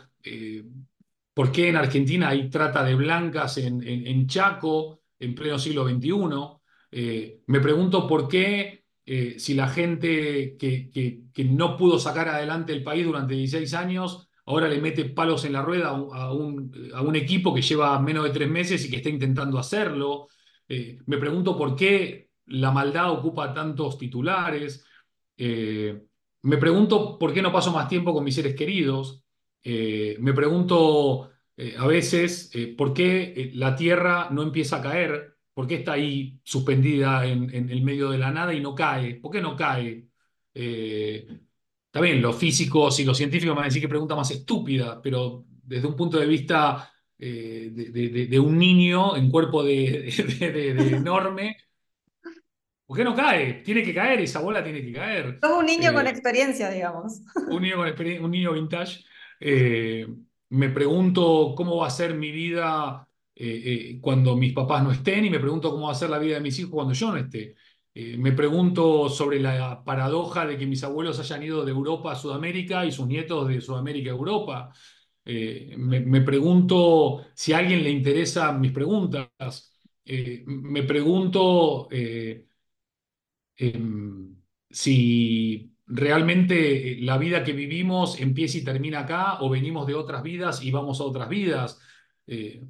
por qué en Argentina hay trata de blancas en, en- Chaco en pleno siglo XXI. Eh, me pregunto por qué eh, si la gente que, que- no pudo sacar adelante el país durante 16 años, ahora le mete palos en la rueda a un, a un- equipo que lleva menos de tres meses y que está intentando hacerlo. Eh, me pregunto por qué la maldad ocupa tantos titulares. Me pregunto por qué no paso más tiempo con mis seres queridos. Eh, me pregunto eh, a veces eh, por qué la Tierra no empieza a caer, por qué está ahí suspendida en, en el medio de la nada y no cae. ¿Por qué no cae? Está bien, los físicos y los científicos me van a decir que pregunta más estúpida, pero desde un punto de vista de, de- de- de un niño en cuerpo de, enorme, ¿por qué no cae? Tiene que caer, esa bola tiene que caer. Sos un niño con experiencia, digamos. un niño, con experien- un niño vintage. Eh, me pregunto cómo va a ser mi vida eh, eh, cuando mis papás no estén y me pregunto cómo va a ser la vida de mis hijos cuando yo no esté. Me pregunto sobre la paradoja de que mis abuelos hayan ido de Europa a Sudamérica y sus nietos de Sudamérica a Europa. Me, me pregunto si a alguien le interesan mis preguntas. Me pregunto... em, si realmente la vida que vivimos empieza y termina acá o venimos de otras vidas y vamos a otras vidas. Eh,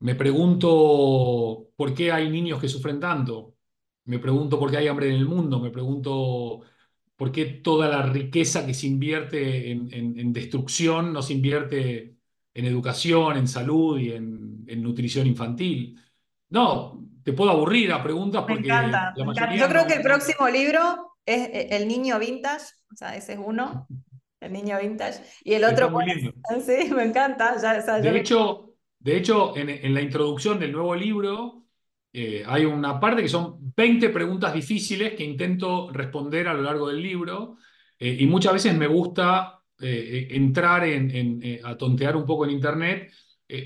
me pregunto por qué hay niños que sufren tanto. Me pregunto por qué hay hambre en el mundo. Me pregunto por qué toda la riqueza que se invierte en, en- en destrucción no se invierte en educación, en salud y en, en nutrición infantil. No, te puedo aburrir a preguntas Me porque encanta, la me encanta. mayoría Yo creo que el próximo libro es eh, El niño vintage, o sea, ese es uno, El niño vintage, y el otro muy lindo. sí, me encanta, ya, o sea, ya De hecho, de hecho en, en la introducción del nuevo libro eh, hay una parte que son 20 preguntas difíciles que intento responder a lo largo del libro eh, y muchas veces me gusta eh, entrar en, en, a tontear un poco en internet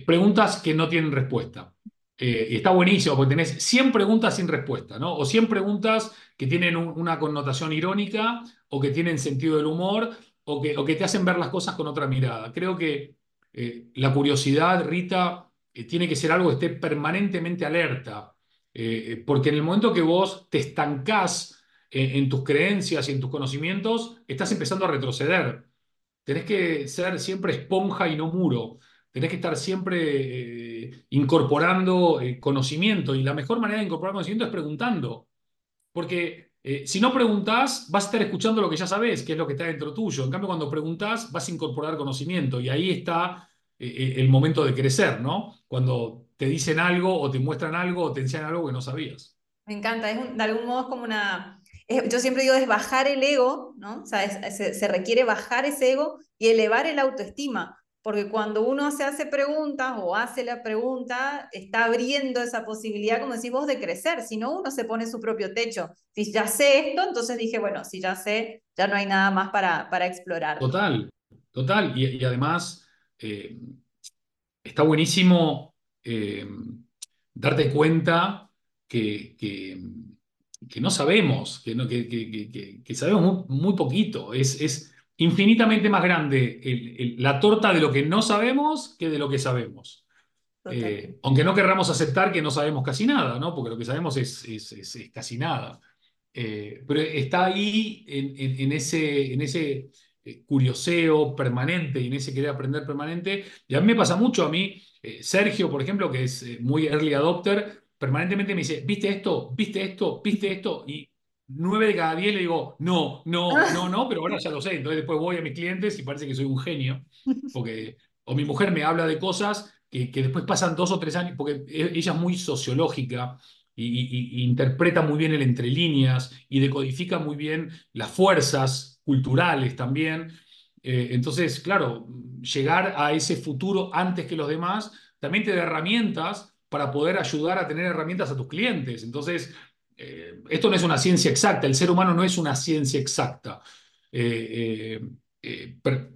preguntas que no tienen respuesta. Eh, y está buenísimo porque tenés 100 preguntas sin respuesta, ¿no? O 100 preguntas que tienen un- una connotación irónica o que tienen sentido del humor o que, o que te hacen ver las cosas con otra mirada. Creo que eh, la curiosidad, Rita, eh, tiene que ser algo que esté permanentemente alerta, eh, porque en el momento que vos te estancás en tus creencias y en tus conocimientos, estás empezando a retroceder. Tenés que ser siempre esponja y no muro. Tenés que estar siempre incorporando conocimiento y la mejor manera de incorporar conocimiento es preguntando. Porque eh, si no preguntás, vas a estar escuchando lo que ya sabes, que es lo que está dentro tuyo. En cambio, cuando preguntás, vas a incorporar conocimiento y ahí está eh, eh, el momento de crecer, ¿no? Cuando te dicen algo o te muestran algo o te enseñan algo que no sabías. me encanta, es de algún modo es como una, yo siempre digo es bajar el ego, ¿no? O sea, se, se requiere bajar ese ego y elevar el autoestima, porque cuando uno se hace preguntas o hace la pregunta, está abriendo esa posibilidad, como decís vos, de crecer, si no uno se pone su propio techo. Si ya sé esto, entonces dije, bueno, si ya sé, ya no hay nada más para, para explorar. Total, total. Y, además, eh, está buenísimo eh, darte cuenta que, que, no sabemos, que, no- que- que sabemos muy, muy poquito. Es, es infinitamente más grande el- el- la torta de lo que no sabemos que de lo que sabemos. Eh, aunque no querramos aceptar que no sabemos casi nada, ¿no? Porque lo que sabemos es, es- es- es casi nada. Eh, pero está ahí en, en- en ese, en ese eh, curioseo permanente y en ese querer aprender permanente. Y a mí me pasa mucho, a mí, eh, Sergio, por ejemplo, que es muy early adopter, permanentemente me dice, ¿viste esto? ¿Viste esto? ¿Viste esto? Y nueve de cada diez le digo, no, no, no, no, pero ahora ya lo sé. Entonces después voy a mis clientes y parece que soy un genio, porque o mi mujer me habla de cosas que, que después pasan dos o tres años, porque e- ella es muy sociológica y, y- y interpreta muy bien el entre líneas y decodifica muy bien las fuerzas culturales también. Eh, entonces, claro, llegar a ese futuro antes que los demás también te da herramientas para poder ayudar a tener herramientas a tus clientes. Entonces, eh, esto no es una ciencia exacta, el ser humano no es una ciencia exacta. Eh,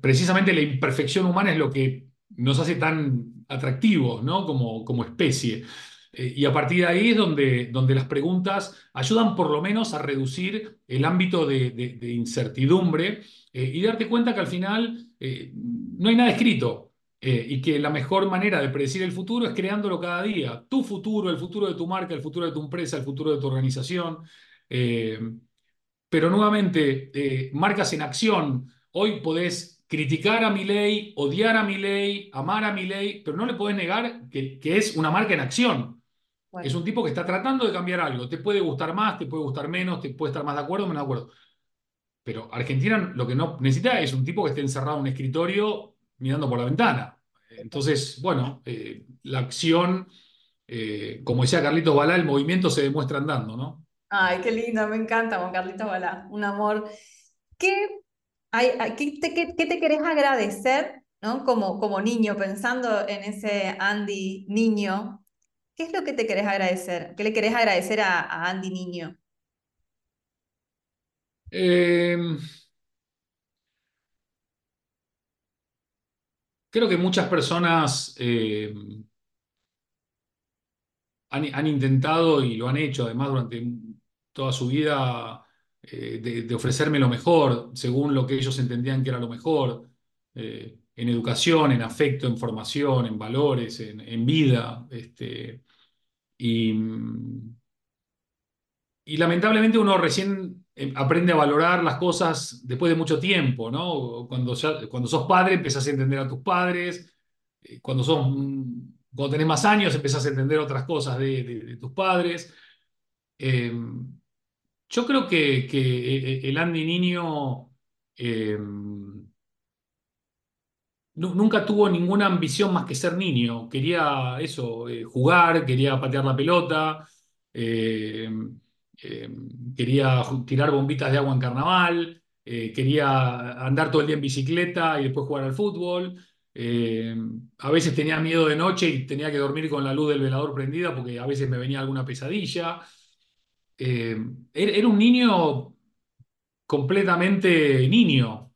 precisamente la imperfección humana es lo que nos hace tan atractivos, ¿no? Como, como especie. Eh, y a partir de ahí es donde, donde las preguntas ayudan por lo menos a reducir el ámbito de, incertidumbre eh, y darte cuenta que al final eh, no hay nada escrito y que la mejor manera de predecir el futuro es creándolo cada día. Tu futuro, el futuro de tu marca, el futuro de tu empresa, el futuro de tu organización. pero nuevamente, marcas en acción. Hoy podés criticar a mi ley, odiar a mi ley, amar a mi ley, pero no le podés negar que, que es una marca en acción. Es un tipo que está tratando de cambiar algo. Te puede gustar más, te puede gustar menos, te puede estar más de acuerdo o menos de acuerdo. Pero Argentina lo que no necesita es un tipo que esté encerrado en un escritorio mirando por la ventana. Entonces, bueno, eh, la acción, eh, como decía Carlitos Balá, el movimiento se demuestra andando, ¿no? Ay, qué lindo, me encanta Juan Carlitos Balá, un amor. ¿Qué, hay, qué, te, qué, te, querés agradecer, ¿no? Como, como niño, pensando en ese Andy niño, ¿Qué es lo que te querés agradecer? ¿Qué le querés agradecer a, Andy Niño? Em, creo que muchas personas em, han, intentado y lo han hecho además durante toda su vida eh, de, ofrecerme lo mejor, según lo que ellos entendían que era lo mejor, eh, en educación, en afecto, en formación, en valores, en, en vida. Este, y, y lamentablemente uno recién eh, aprende a valorar las cosas después de mucho tiempo, ¿no? Cuando, cuando sos padre empezás a entender a tus padres, eh, cuando, sos, cuando tenés más años empezás a entender otras cosas de, tus padres. Eh, yo creo que, que, el Andy niño nunca tuvo ninguna ambición más que ser niño. Quería eso, eh, jugar, quería patear la pelota, eh, eh, quería tirar bombitas de agua en carnaval, quería andar todo el día en bicicleta y después jugar al fútbol. a veces tenía miedo de noche y tenía que dormir con la luz del velador prendida porque a veces me venía alguna pesadilla. era un niño completamente niño.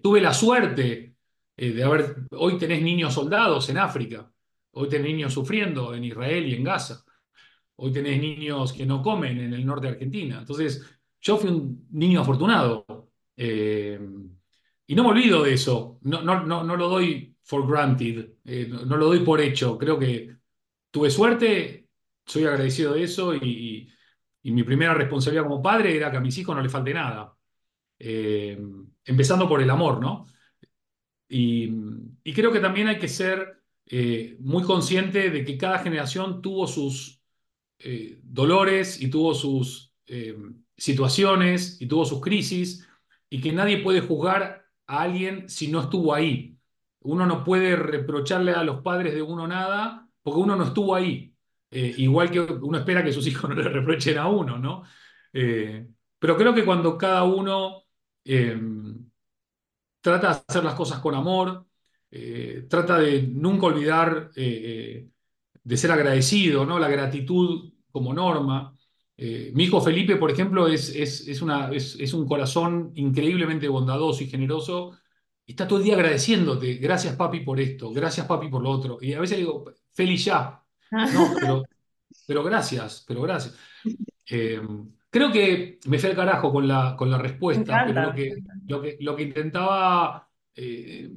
tuve la suerte eh, de haber, hoy tenés niños soldados en África, hoy tenés niños sufriendo en Israel y en Gaza, hoy tenés niños que no comen en el norte de Argentina. Entonces, yo fui un niño afortunado eh, y no me olvido de eso, no, no, no, no lo doy for granted, eh, no, lo doy por hecho, creo que tuve suerte, soy agradecido de eso y, mi primera responsabilidad como padre era que a mis hijos no les falte nada. empezando por el amor, ¿no? Y, creo que también hay que ser eh, muy consciente de que cada generación tuvo sus eh, dolores y tuvo sus eh, situaciones y tuvo sus crisis y que nadie puede juzgar a alguien si no estuvo ahí. Uno no puede reprocharle a los padres de uno nada porque uno no estuvo ahí. igual que uno espera que sus hijos no le reprochen a uno, ¿no? pero creo que cuando cada uno trata de hacer las cosas con amor, eh, trata de nunca olvidar eh, de ser agradecido, ¿no? La gratitud como norma. Eh, mi hijo Felipe, por ejemplo, es, es, una, es, un corazón increíblemente bondadoso y generoso. Está todo el día agradeciéndote. Gracias, papi, por esto. Gracias, papi, por lo otro. Y a veces le digo, feliz ya. No, pero, pero gracias, pero gracias. Creo que me fui al carajo con la, con la respuesta, pero lo que, lo que, lo que intentaba eh,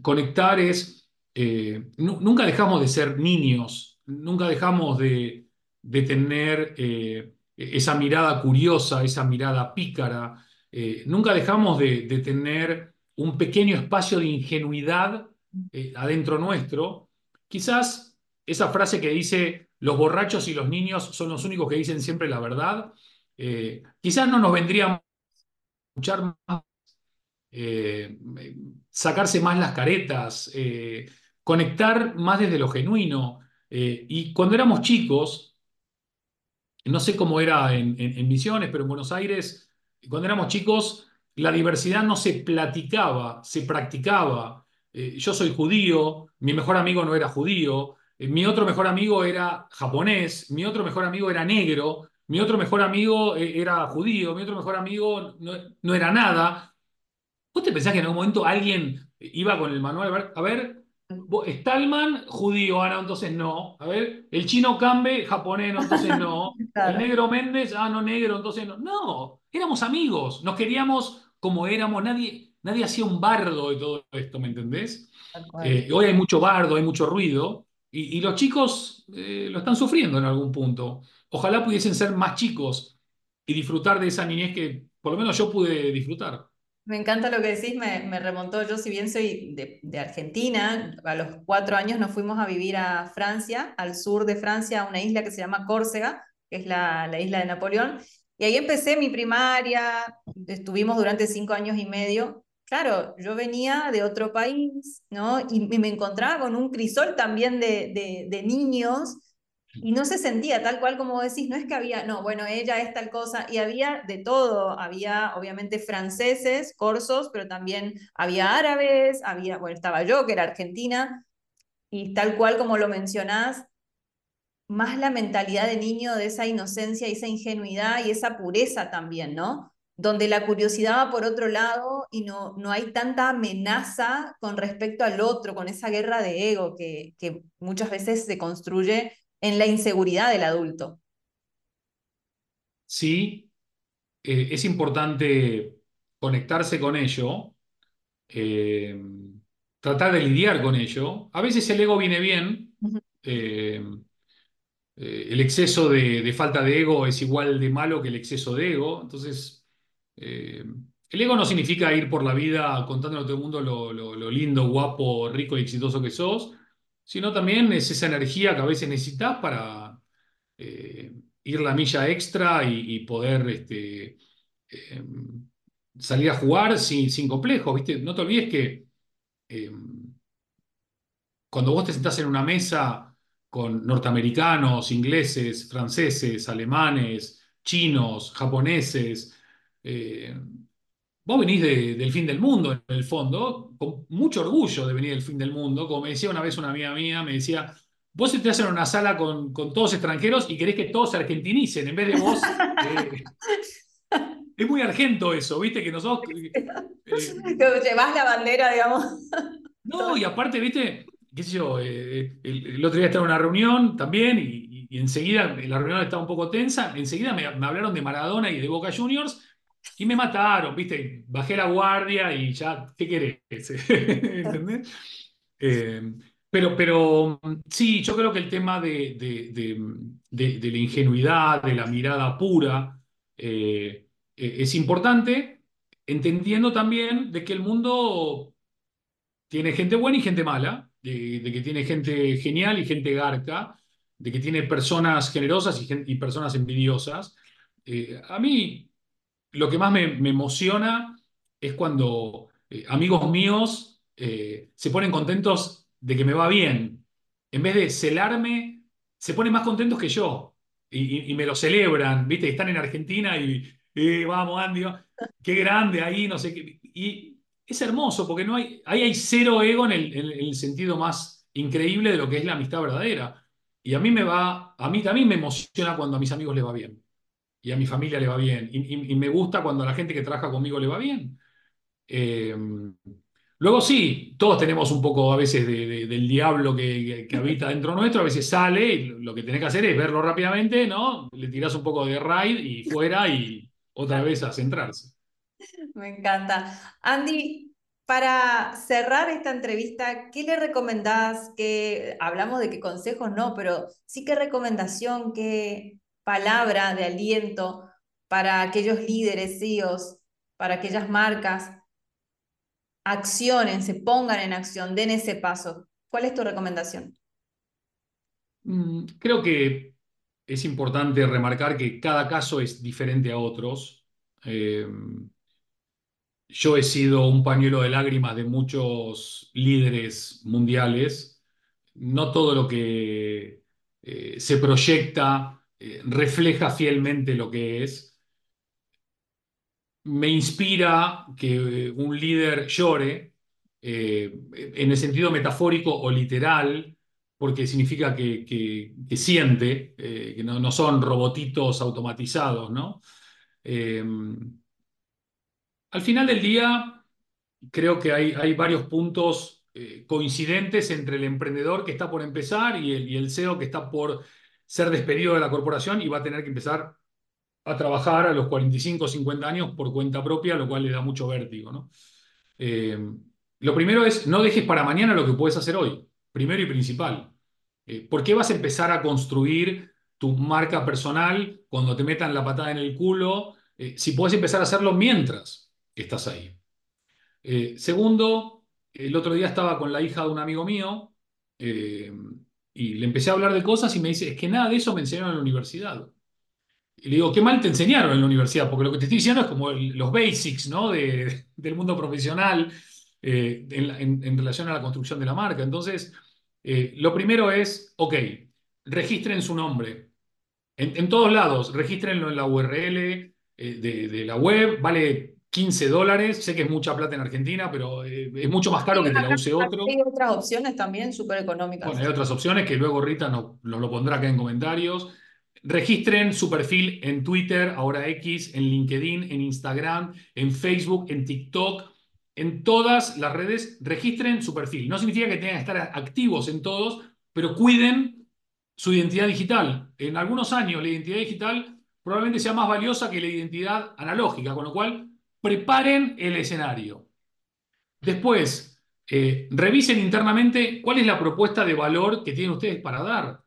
conectar es, eh, nunca dejamos de ser niños, nunca dejamos de, de tener eh, esa mirada curiosa, esa mirada pícara, nunca dejamos de, tener un pequeño espacio de ingenuidad adentro nuestro. Quizás esa frase que dice los borrachos y los niños son los únicos que dicen siempre la verdad. Eh, quizás no nos vendría a escuchar más, eh, sacarse más las caretas, eh, conectar más desde lo genuino. y cuando éramos chicos, no sé cómo era en, Misiones, pero en Buenos Aires, cuando éramos chicos, la diversidad no se platicaba, se practicaba. Eh, yo soy judío, mi mejor amigo no era judío, eh, mi otro mejor amigo era japonés, mi otro mejor amigo era negro, mi otro mejor amigo eh, era judío, mi otro mejor amigo no, no era nada. ¿Vos te pensás que en algún momento alguien iba con el manual a ver, Stallman, judío, ah, no, entonces no. A ver, el chino Cambe, japonés, no, entonces no. El negro Méndez, ah, no, negro, entonces no. No, éramos amigos, nos queríamos como éramos, nadie, nadie hacía un bardo de todo esto, ¿me entendés? Eh, hoy hay mucho bardo, hay mucho ruido, y, los chicos eh, lo están sufriendo en algún punto. Ojalá pudiesen ser más chicos y disfrutar de esa niñez que por lo menos yo pude disfrutar. Me encanta lo que decís, me, remontó, yo si bien soy de, Argentina, a los cuatro años nos fuimos a vivir a Francia, al sur de Francia, a una isla que se llama Córcega, que es la, isla de Napoleón, y ahí empecé mi primaria, estuvimos durante cinco años y medio. Claro, yo venía de otro país, ¿no? Y, me encontraba con un crisol también de niños y no se sentía tal cual como decís, no es que había, no, bueno, ella es tal cosa, y había de todo, había obviamente franceses, corsos, pero también había árabes, había, bueno, estaba yo, que era argentina, y tal cual como lo mencionás, más la mentalidad de niño, de esa inocencia y esa ingenuidad y esa pureza también, ¿no? Donde la curiosidad va por otro lado y no, no hay tanta amenaza con respecto al otro, con esa guerra de ego que, que muchas veces se construye en la inseguridad del adulto. Sí, eh, es importante conectarse con ello, eh, tratar de lidiar con ello. A veces el ego viene bien. Eh, el exceso de, falta de ego es igual de malo que el exceso de ego. Entonces, el ego no significa ir por la vida contándole a todo el mundo lo, lo lindo, guapo, rico y exitoso que sos sino también es esa energía que a veces necesitas para eh, ir la milla extra y, poder este, eh, salir a jugar sin, sin complejos, ¿viste? No te olvides que eh, cuando vos te sentás en una mesa con norteamericanos, ingleses, franceses, alemanes, chinos, japoneses, Vos venís del fin del mundo, en el fondo, con mucho orgullo de venir del fin del mundo. Como me decía una vez una amiga mía, me decía, vos estás en una sala con, con todos extranjeros y querés que todos se argentinicen, en vez de vos... Eh, es muy argento eso, ¿viste? Que nosotros... Eh, Llevás la bandera, digamos. No, y aparte, ¿viste? qué sé yo, eh, el, otro día estaba en una reunión también y, enseguida la reunión estaba un poco tensa, enseguida me, me, hablaron de Maradona y de Boca Juniors y me mataron, ¿viste? Bajé la guardia y ya, ¿qué querés? ¿Entendés? Eh, pero, pero sí, yo creo que el tema de, de, la ingenuidad, de la mirada pura, eh, eh, es importante, entendiendo también de que el mundo tiene gente buena y gente mala, de, que tiene gente genial y gente garca, de que tiene personas generosas y, y personas envidiosas. a mí lo que más me, emociona es cuando eh, amigos míos eh, se ponen contentos de que me va bien. En vez de celarme, se ponen más contentos que yo y, me lo celebran, ¿viste? Están en Argentina y eh, vamos, Andy, qué grande ahí, no sé qué. Y es hermoso porque no hay, ahí hay cero ego en el, en el sentido más increíble de lo que es la amistad verdadera. Y a mí me va, a mí también me emociona cuando a mis amigos les va bien y a mi familia le va bien. Y, me gusta cuando a la gente que trabaja conmigo le va bien. Eh, luego sí, todos tenemos un poco a veces del diablo que, habita dentro nuestro, a veces sale y lo que tenés que hacer es verlo rápidamente, ¿no? Le tirás un poco de raid y fuera y otra vez a centrarse. Me encanta. Andy, para cerrar esta entrevista, ¿qué le recomendás? Que hablamos de qué consejos no, pero sí qué recomendación, qué, palabra de aliento para aquellos líderes, CEOs, para aquellas marcas, accionen, se pongan en acción, den ese paso. ¿Cuál es tu recomendación? Mm, creo que es importante remarcar que cada caso es diferente a otros. Eh, yo he sido un pañuelo de lágrimas de muchos líderes mundiales. No todo lo que eh, se proyecta eh, refleja fielmente lo que es. me inspira que un líder llore, eh, en el sentido metafórico o literal, porque significa que, que, siente, eh, que no, son robotitos automatizados, ¿no? Eh, al final del día, creo que hay, varios puntos coincidentes entre el emprendedor que está por empezar y el CEO que está por ser despedido de la corporación y va a tener que empezar a trabajar a los 45 o 50 años por cuenta propia, lo cual le da mucho vértigo. ¿no? Eh, lo primero es, no dejes para mañana lo que puedes hacer hoy, primero y principal. Eh, ¿Por qué vas a empezar a construir tu marca personal cuando te metan la patada en el culo? Eh, si puedes empezar a hacerlo mientras estás ahí. Segundo, el otro día estaba con la hija de un amigo mío y le empecé a hablar de cosas y me dice, es que nada de eso me enseñaron en la universidad. Y le digo, qué mal te enseñaron en la universidad, porque lo que te estoy diciendo es como los basics ¿no? de, del mundo profesional eh, en, en, relación a la construcción de la marca. Entonces, eh, lo primero es, ok, registren su nombre. En, todos lados, registrenlo en la URL eh, de, la web, vale 15 dólares, sé que es mucha plata en Argentina, pero eh, es mucho más caro que te la use otro. Hay otras opciones también súper económicas. Bueno, hay otras opciones que luego Rita nos, nos lo pondrá acá en comentarios. Registren su perfil en Twitter, ahora X, en LinkedIn, en Instagram, en Facebook, en TikTok, en todas las redes. Registren su perfil. No significa que tengan que estar activos en todos, pero cuiden su identidad digital. En algunos años la identidad digital probablemente sea más valiosa que la identidad analógica, con lo cual preparen el escenario. Después, eh, revisen internamente cuál es la propuesta de valor que tienen ustedes para dar.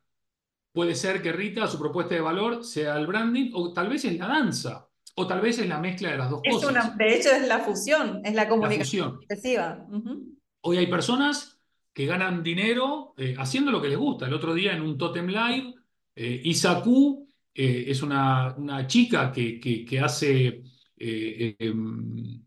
Puede ser que Rita, su propuesta de valor sea el branding, o tal vez es la danza, o tal vez es la mezcla de las dos es cosas. Una, de hecho, es la fusión, es la comunicación excesiva. Uh -huh. Hoy hay personas que ganan dinero eh, haciendo lo que les gusta. El otro día en un Totem Live, eh, Isaku eh, es una, una, chica que, que, que hace em,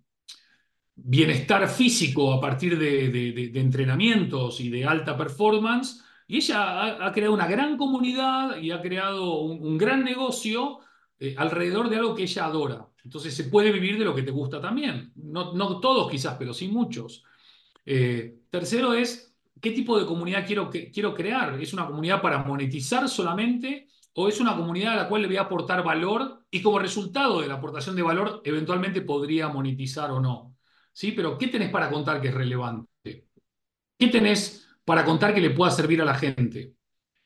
bienestar físico a partir de, entrenamientos y de alta performance y ella ha, creado una gran comunidad y ha creado un, gran negocio eh, alrededor de algo que ella adora. Entonces se puede vivir de lo que te gusta también. No, no todos quizás, pero sí muchos. Eh, tercero es, ¿qué tipo de comunidad quiero, quiero crear? ¿Es una comunidad para monetizar solamente o es una comunidad a la cual le voy a aportar valor y como resultado de la aportación de valor eventualmente podría monetizar o no? ¿Sí? Pero ¿qué tenés para contar que es relevante? ¿Qué tenés para contar que le pueda servir a la gente?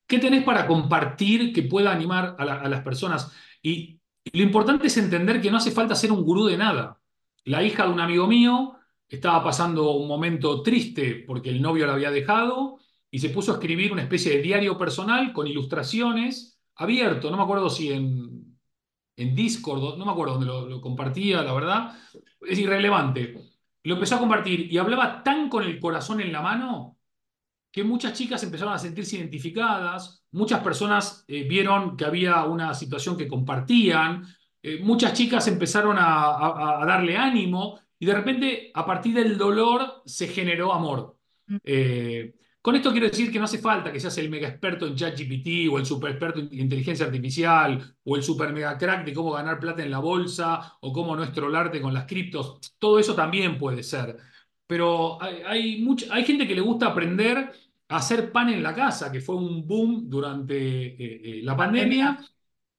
¿Qué tenés para compartir que pueda animar a, la, a las personas? Y, y, lo importante es entender que no hace falta ser un gurú de nada. La hija de un amigo mío estaba pasando un momento triste porque el novio la había dejado y se puso a escribir una especie de diario personal con ilustraciones abierto. No me acuerdo si en, en Discord, no me acuerdo dónde lo, lo compartía, la verdad. Es irrelevante. Lo empezó a compartir y hablaba tan con el corazón en la mano que muchas chicas empezaron a sentirse identificadas, muchas personas eh, vieron que había una situación que compartían, eh, muchas chicas empezaron a, a, a, darle ánimo y de repente a partir del dolor se generó amor. Eh, con esto quiero decir que no hace falta que seas el mega experto en ChatGPT o el super experto en inteligencia artificial o el super mega crack de cómo ganar plata en la bolsa o cómo no estrolarte con las criptos. Todo eso también puede ser. Pero hay, hay, mucha, hay gente que le gusta aprender hacer pan en la casa, que fue un boom durante eh, eh, la pandemia.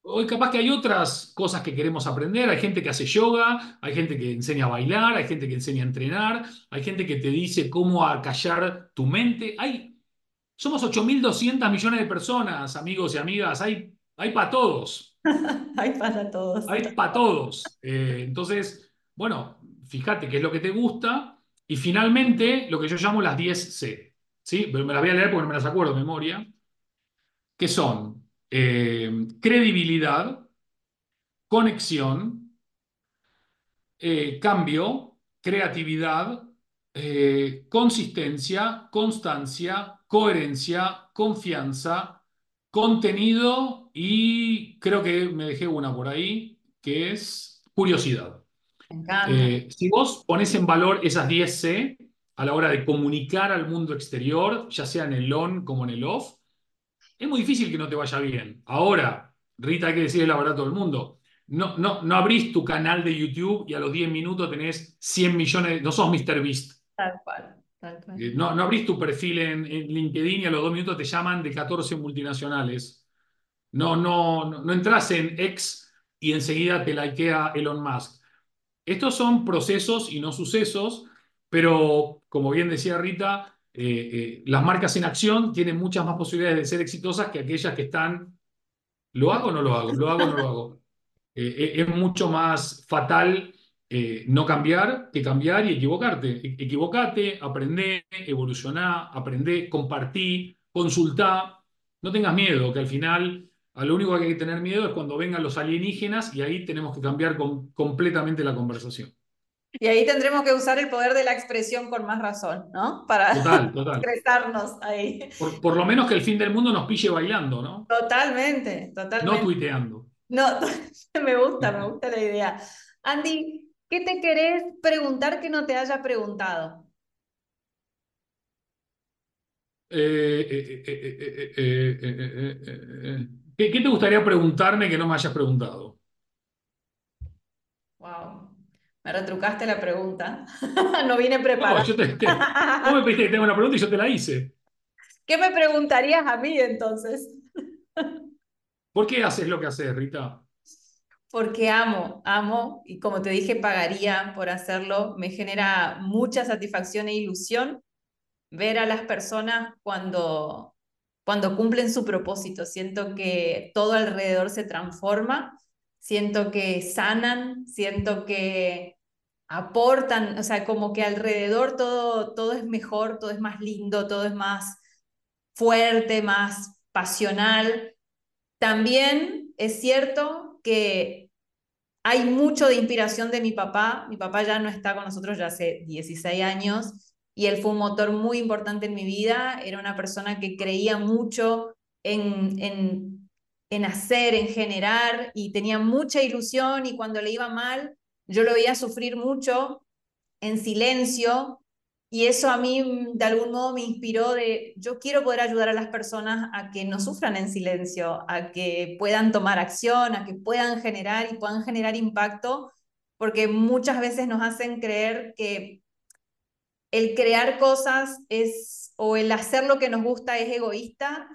Hoy capaz que hay otras cosas que queremos aprender. Hay gente que hace yoga, hay gente que enseña a bailar, hay gente que enseña a entrenar, hay gente que te dice cómo acallar tu mente. Hay, somos 8.200 millones de personas, amigos y amigas. Hay, hay para todos. hay para todos. Hay para todos. Eh, entonces, bueno, fíjate qué es lo que te gusta. Y finalmente, lo que yo llamo las 10 C. ¿sí? Pero me las voy a leer porque no me las acuerdo de memoria, que son eh, credibilidad, conexión, eh, cambio, creatividad, eh, consistencia, constancia, coherencia, confianza, contenido y creo que me dejé una por ahí, que es curiosidad. si vos pones en valor esas 10 C, a la hora de comunicar al mundo exterior, ya sea en el on como en el off, es muy difícil que no te vaya bien. Ahora, Rita, hay que decirle la verdad a todo el mundo. no, no, no abrís tu canal de YouTube y a los 10 minutos tenés 100 millones, no sos Mr. Beast. Tal cual, tal cual. Eh, No, no abrís tu perfil en, en LinkedIn y a los dos minutos te llaman de 14 multinacionales. No, no, no, no entras en X y enseguida te likea Elon Musk. Estos son procesos y no sucesos, pero como bien decía Rita, eh, eh, las marcas en acción tienen muchas más posibilidades de ser exitosas que aquellas que están, ¿lo hago o no lo hago? ¿Lo hago o no lo hago? Eh, es mucho más fatal no cambiar que cambiar y equivocarte. E- equivocate, aprendé, evolucioná, aprendé, compartí, consultá. No tengas miedo, que al final a lo único que hay que tener miedo es cuando vengan los alienígenas y ahí tenemos que cambiar com- completamente la conversación. Y ahí tendremos que usar el poder de la expresión con más razón, ¿no? Para total, expresarnos ahí. Por, lo menos que el fin del mundo nos pille bailando, ¿no? Totalmente, totalmente. No tuiteando. No, me gusta, me gusta la idea. Andy, ¿qué te querés preguntar que no te haya preguntado? ¿Qué te gustaría preguntarme que no me hayas preguntado? Wow me retrucaste la pregunta. No vine No, preparada. te, te- vos me pediste que tenga una pregunta y yo te la hice. ¿Qué me preguntarías a mí entonces? ¿Por qué haces lo que haces, Rita? Porque amo, amo, y como te dije, pagaría por hacerlo. Me genera mucha satisfacción e ilusión ver a las personas cuando, cuando cumplen su propósito. Siento que todo alrededor se transforma, siento que sanan, siento que aportan, o sea, como que alrededor todo, todo es mejor, todo es más lindo, todo es más fuerte, más pasional. También es cierto que hay mucho de inspiración de mi papá. Mi papá ya no está con nosotros ya hace 16 años y él fue un motor muy importante en mi vida. Era una persona que creía mucho en, en, en hacer, en generar y tenía mucha ilusión y cuando le iba mal, yo lo veía sufrir mucho en silencio y eso a mí mm, de algún modo me inspiró de, yo quiero poder ayudar a las personas a que no sufran en silencio, a que puedan tomar acción, a que puedan generar y puedan generar impacto, porque muchas veces nos hacen creer que el crear cosas es, o el hacer lo que nos gusta es egoísta,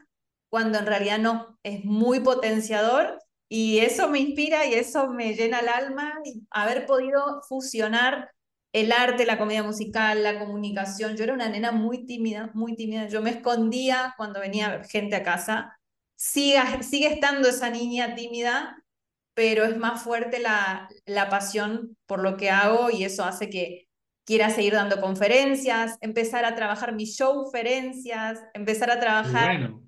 cuando en realidad no, es muy potenciador y eso me inspira y eso me llena el alma, haber podido fusionar el arte, la comedia musical, la comunicación. Yo era una nena muy tímida, muy tímida. Yo me escondía cuando venía gente a casa. Siga, sigue estando esa niña tímida, pero es más fuerte la, la pasión por lo que hago y eso hace que quiera seguir dando conferencias, empezar a trabajar mis showferencias, empezar a trabajar bueno,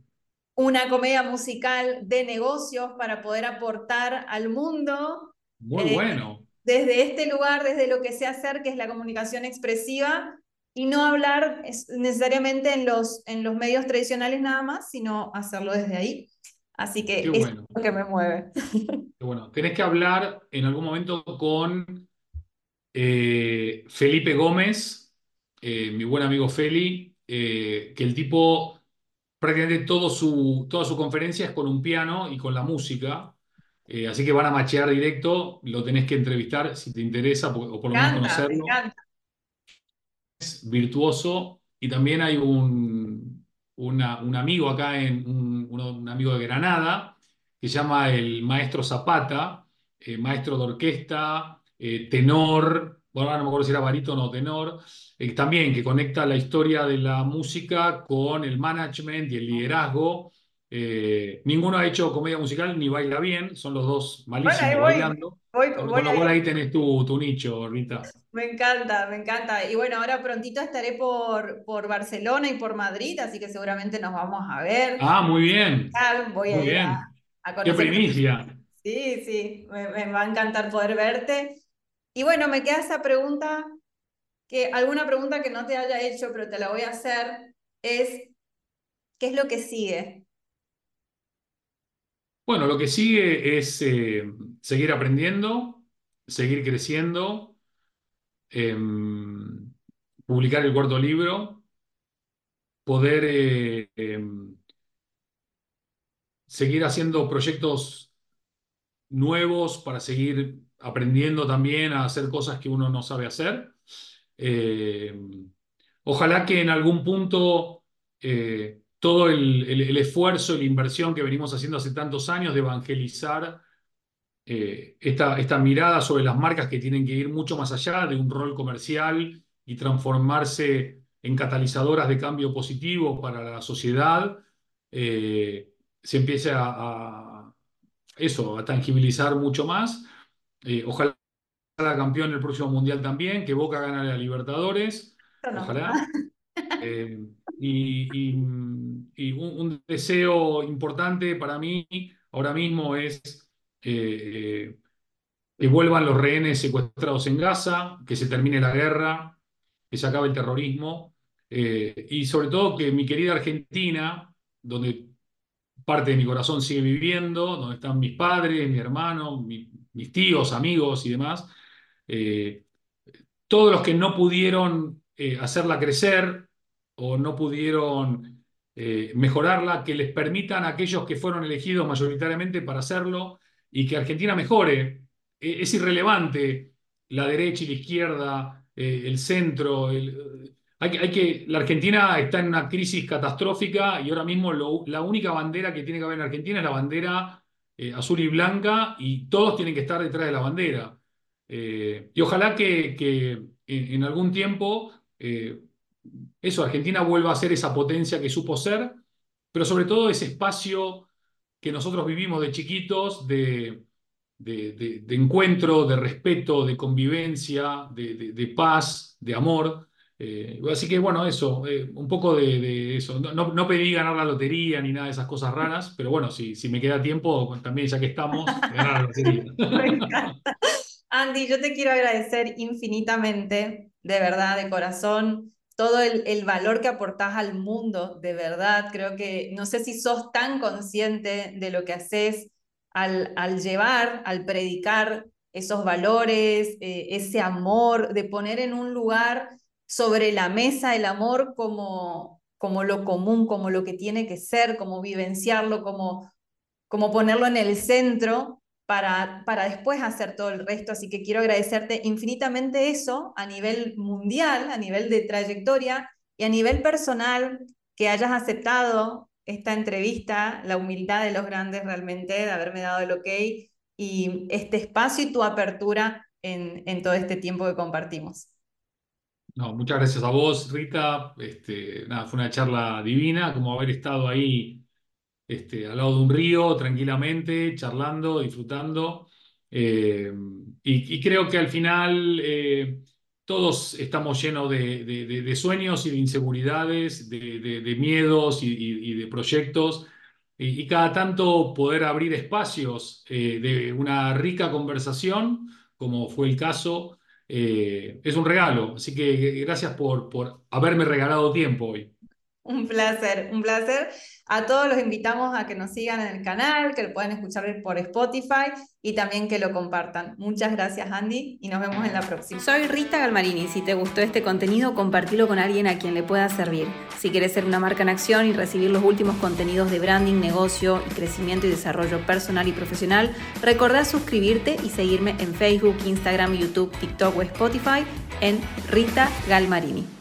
una comedia musical de negocios para poder aportar al mundo muy eh, bueno. desde este lugar, desde lo que sé hacer, que es la comunicación expresiva, y no hablar es- necesariamente en los, en los medios tradicionales nada más, sino hacerlo desde ahí. Así que bueno, es lo que me mueve. qué bueno. Tenés que hablar en algún momento con eh, Felipe Gómez, eh, mi buen amigo Feli, eh, que el tipo prácticamente todo su, toda su conferencia es con un piano y con la música. Eh, así que van a machear directo, lo tenés que entrevistar si te interesa, o por lo Me menos conocerlo. encanta. Es virtuoso y también hay un, una- un amigo acá, en, un amigo de Granada, que se llama el maestro Zapata, eh, maestro de orquesta, eh, tenor, bueno, ahora no me acuerdo si era barítono o tenor, eh, también que conecta la historia de la música con el management y el liderazgo. Eh, ninguno ha hecho comedia musical ni baila bien, son los dos Bueno, malísimos voy, bailando, voy, con, voy con lo ahí. cual ahí tenés tu, tu nicho, Rita. Me encanta, me encanta. Y bueno, ahora prontito estaré por, por Barcelona y por Madrid, así que seguramente nos vamos a ver. Ah, muy bien, Ah, Voy a muy ir a, bien. a Qué conocer. primicia. Sí, sí, me, me va a encantar poder verte. Y bueno, me queda esa pregunta, que alguna pregunta que no te haya hecho, pero te la voy a hacer, es, ¿qué es lo que sigue? Bueno, lo que sigue es eh, seguir aprendiendo, seguir creciendo, em, publicar el cuarto libro, poder eh, em, seguir haciendo proyectos nuevos para seguir aprendiendo también a hacer cosas que uno no sabe hacer. Eh, ojalá que en algún punto eh, todo el, esfuerzo y la inversión que venimos haciendo hace tantos años de evangelizar eh, esta, esta mirada sobre las marcas que tienen que ir mucho más allá de un rol comercial y transformarse en catalizadoras de cambio positivo para la sociedad, se empiece a, eso, a tangibilizar mucho más. Ojalá la campeón el próximo mundial también, que Boca gane a Libertadores. Ojalá. Eh, y, un, deseo importante para mí ahora mismo es eh, que vuelvan los rehenes secuestrados en Gaza, que se termine la guerra, que se acabe el terrorismo eh, y sobre todo que mi querida Argentina, donde parte de mi corazón sigue viviendo, donde están mis padres, mi hermano, mis tíos, amigos y demás, eh, todos los que no pudieron eh, hacerla crecer o no pudieron eh, mejorarla, que les permitan a aquellos que fueron elegidos mayoritariamente para hacerlo y que Argentina mejore. E, es irrelevante la derecha y la izquierda, el centro. hay, que, la Argentina está en una crisis catastrófica y ahora mismo la única bandera que tiene que haber en Argentina es la bandera azul y blanca y todos tienen que estar detrás de la bandera. Eh, y ojalá que, en, algún tiempo eh, eso, Argentina vuelva a ser esa potencia que supo ser, pero sobre todo ese espacio que nosotros vivimos de chiquitos, de, de, encuentro, de respeto, de convivencia, de, paz, de amor. Eh, así que bueno, eso, un poco de, eso. No, no, pedí ganar la lotería ni nada de esas cosas raras, pero bueno, si, si me queda tiempo, también ya que estamos, ganar la lotería. Andy, yo te quiero agradecer infinitamente, de verdad, de corazón, todo el, valor que aportás al mundo, de verdad. Creo que no sé si sos tan consciente de lo que haces al, al llevar, al predicar esos valores, eh, ese amor, de poner en un lugar sobre la mesa el amor como, como lo común, como lo que tiene que ser, como vivenciarlo, como, como ponerlo en el centro para, para después hacer todo el resto. Así que quiero agradecerte infinitamente eso a nivel mundial, a nivel de trayectoria y a nivel personal, que hayas aceptado esta entrevista, la humildad de los grandes realmente, de haberme dado el ok y este espacio y tu apertura en, en todo este tiempo que compartimos. No, muchas gracias a vos, Rita. Este, nada, fue una charla divina, como haber estado ahí este, al lado de un río, tranquilamente, charlando, disfrutando. Eh, y, creo que al final eh, todos estamos llenos de, sueños y de inseguridades, de, miedos y, de proyectos. Y, cada tanto poder abrir espacios eh, de una rica conversación, como fue el caso, es un regalo. Así que gracias por, por haberme regalado tiempo hoy. Un placer, un placer. A todos los invitamos a que nos sigan en el canal, que lo puedan escuchar por Spotify y también que lo compartan. Muchas gracias Andy y nos vemos en la próxima. Soy Rita Galmarini. Si te gustó este contenido, compartilo con alguien a quien le pueda servir. Si quieres ser una marca en acción y recibir los últimos contenidos de branding, negocio crecimiento y desarrollo personal y profesional, recordá suscribirte y seguirme en Facebook, Instagram, YouTube, TikTok o Spotify en Rita Galmarini.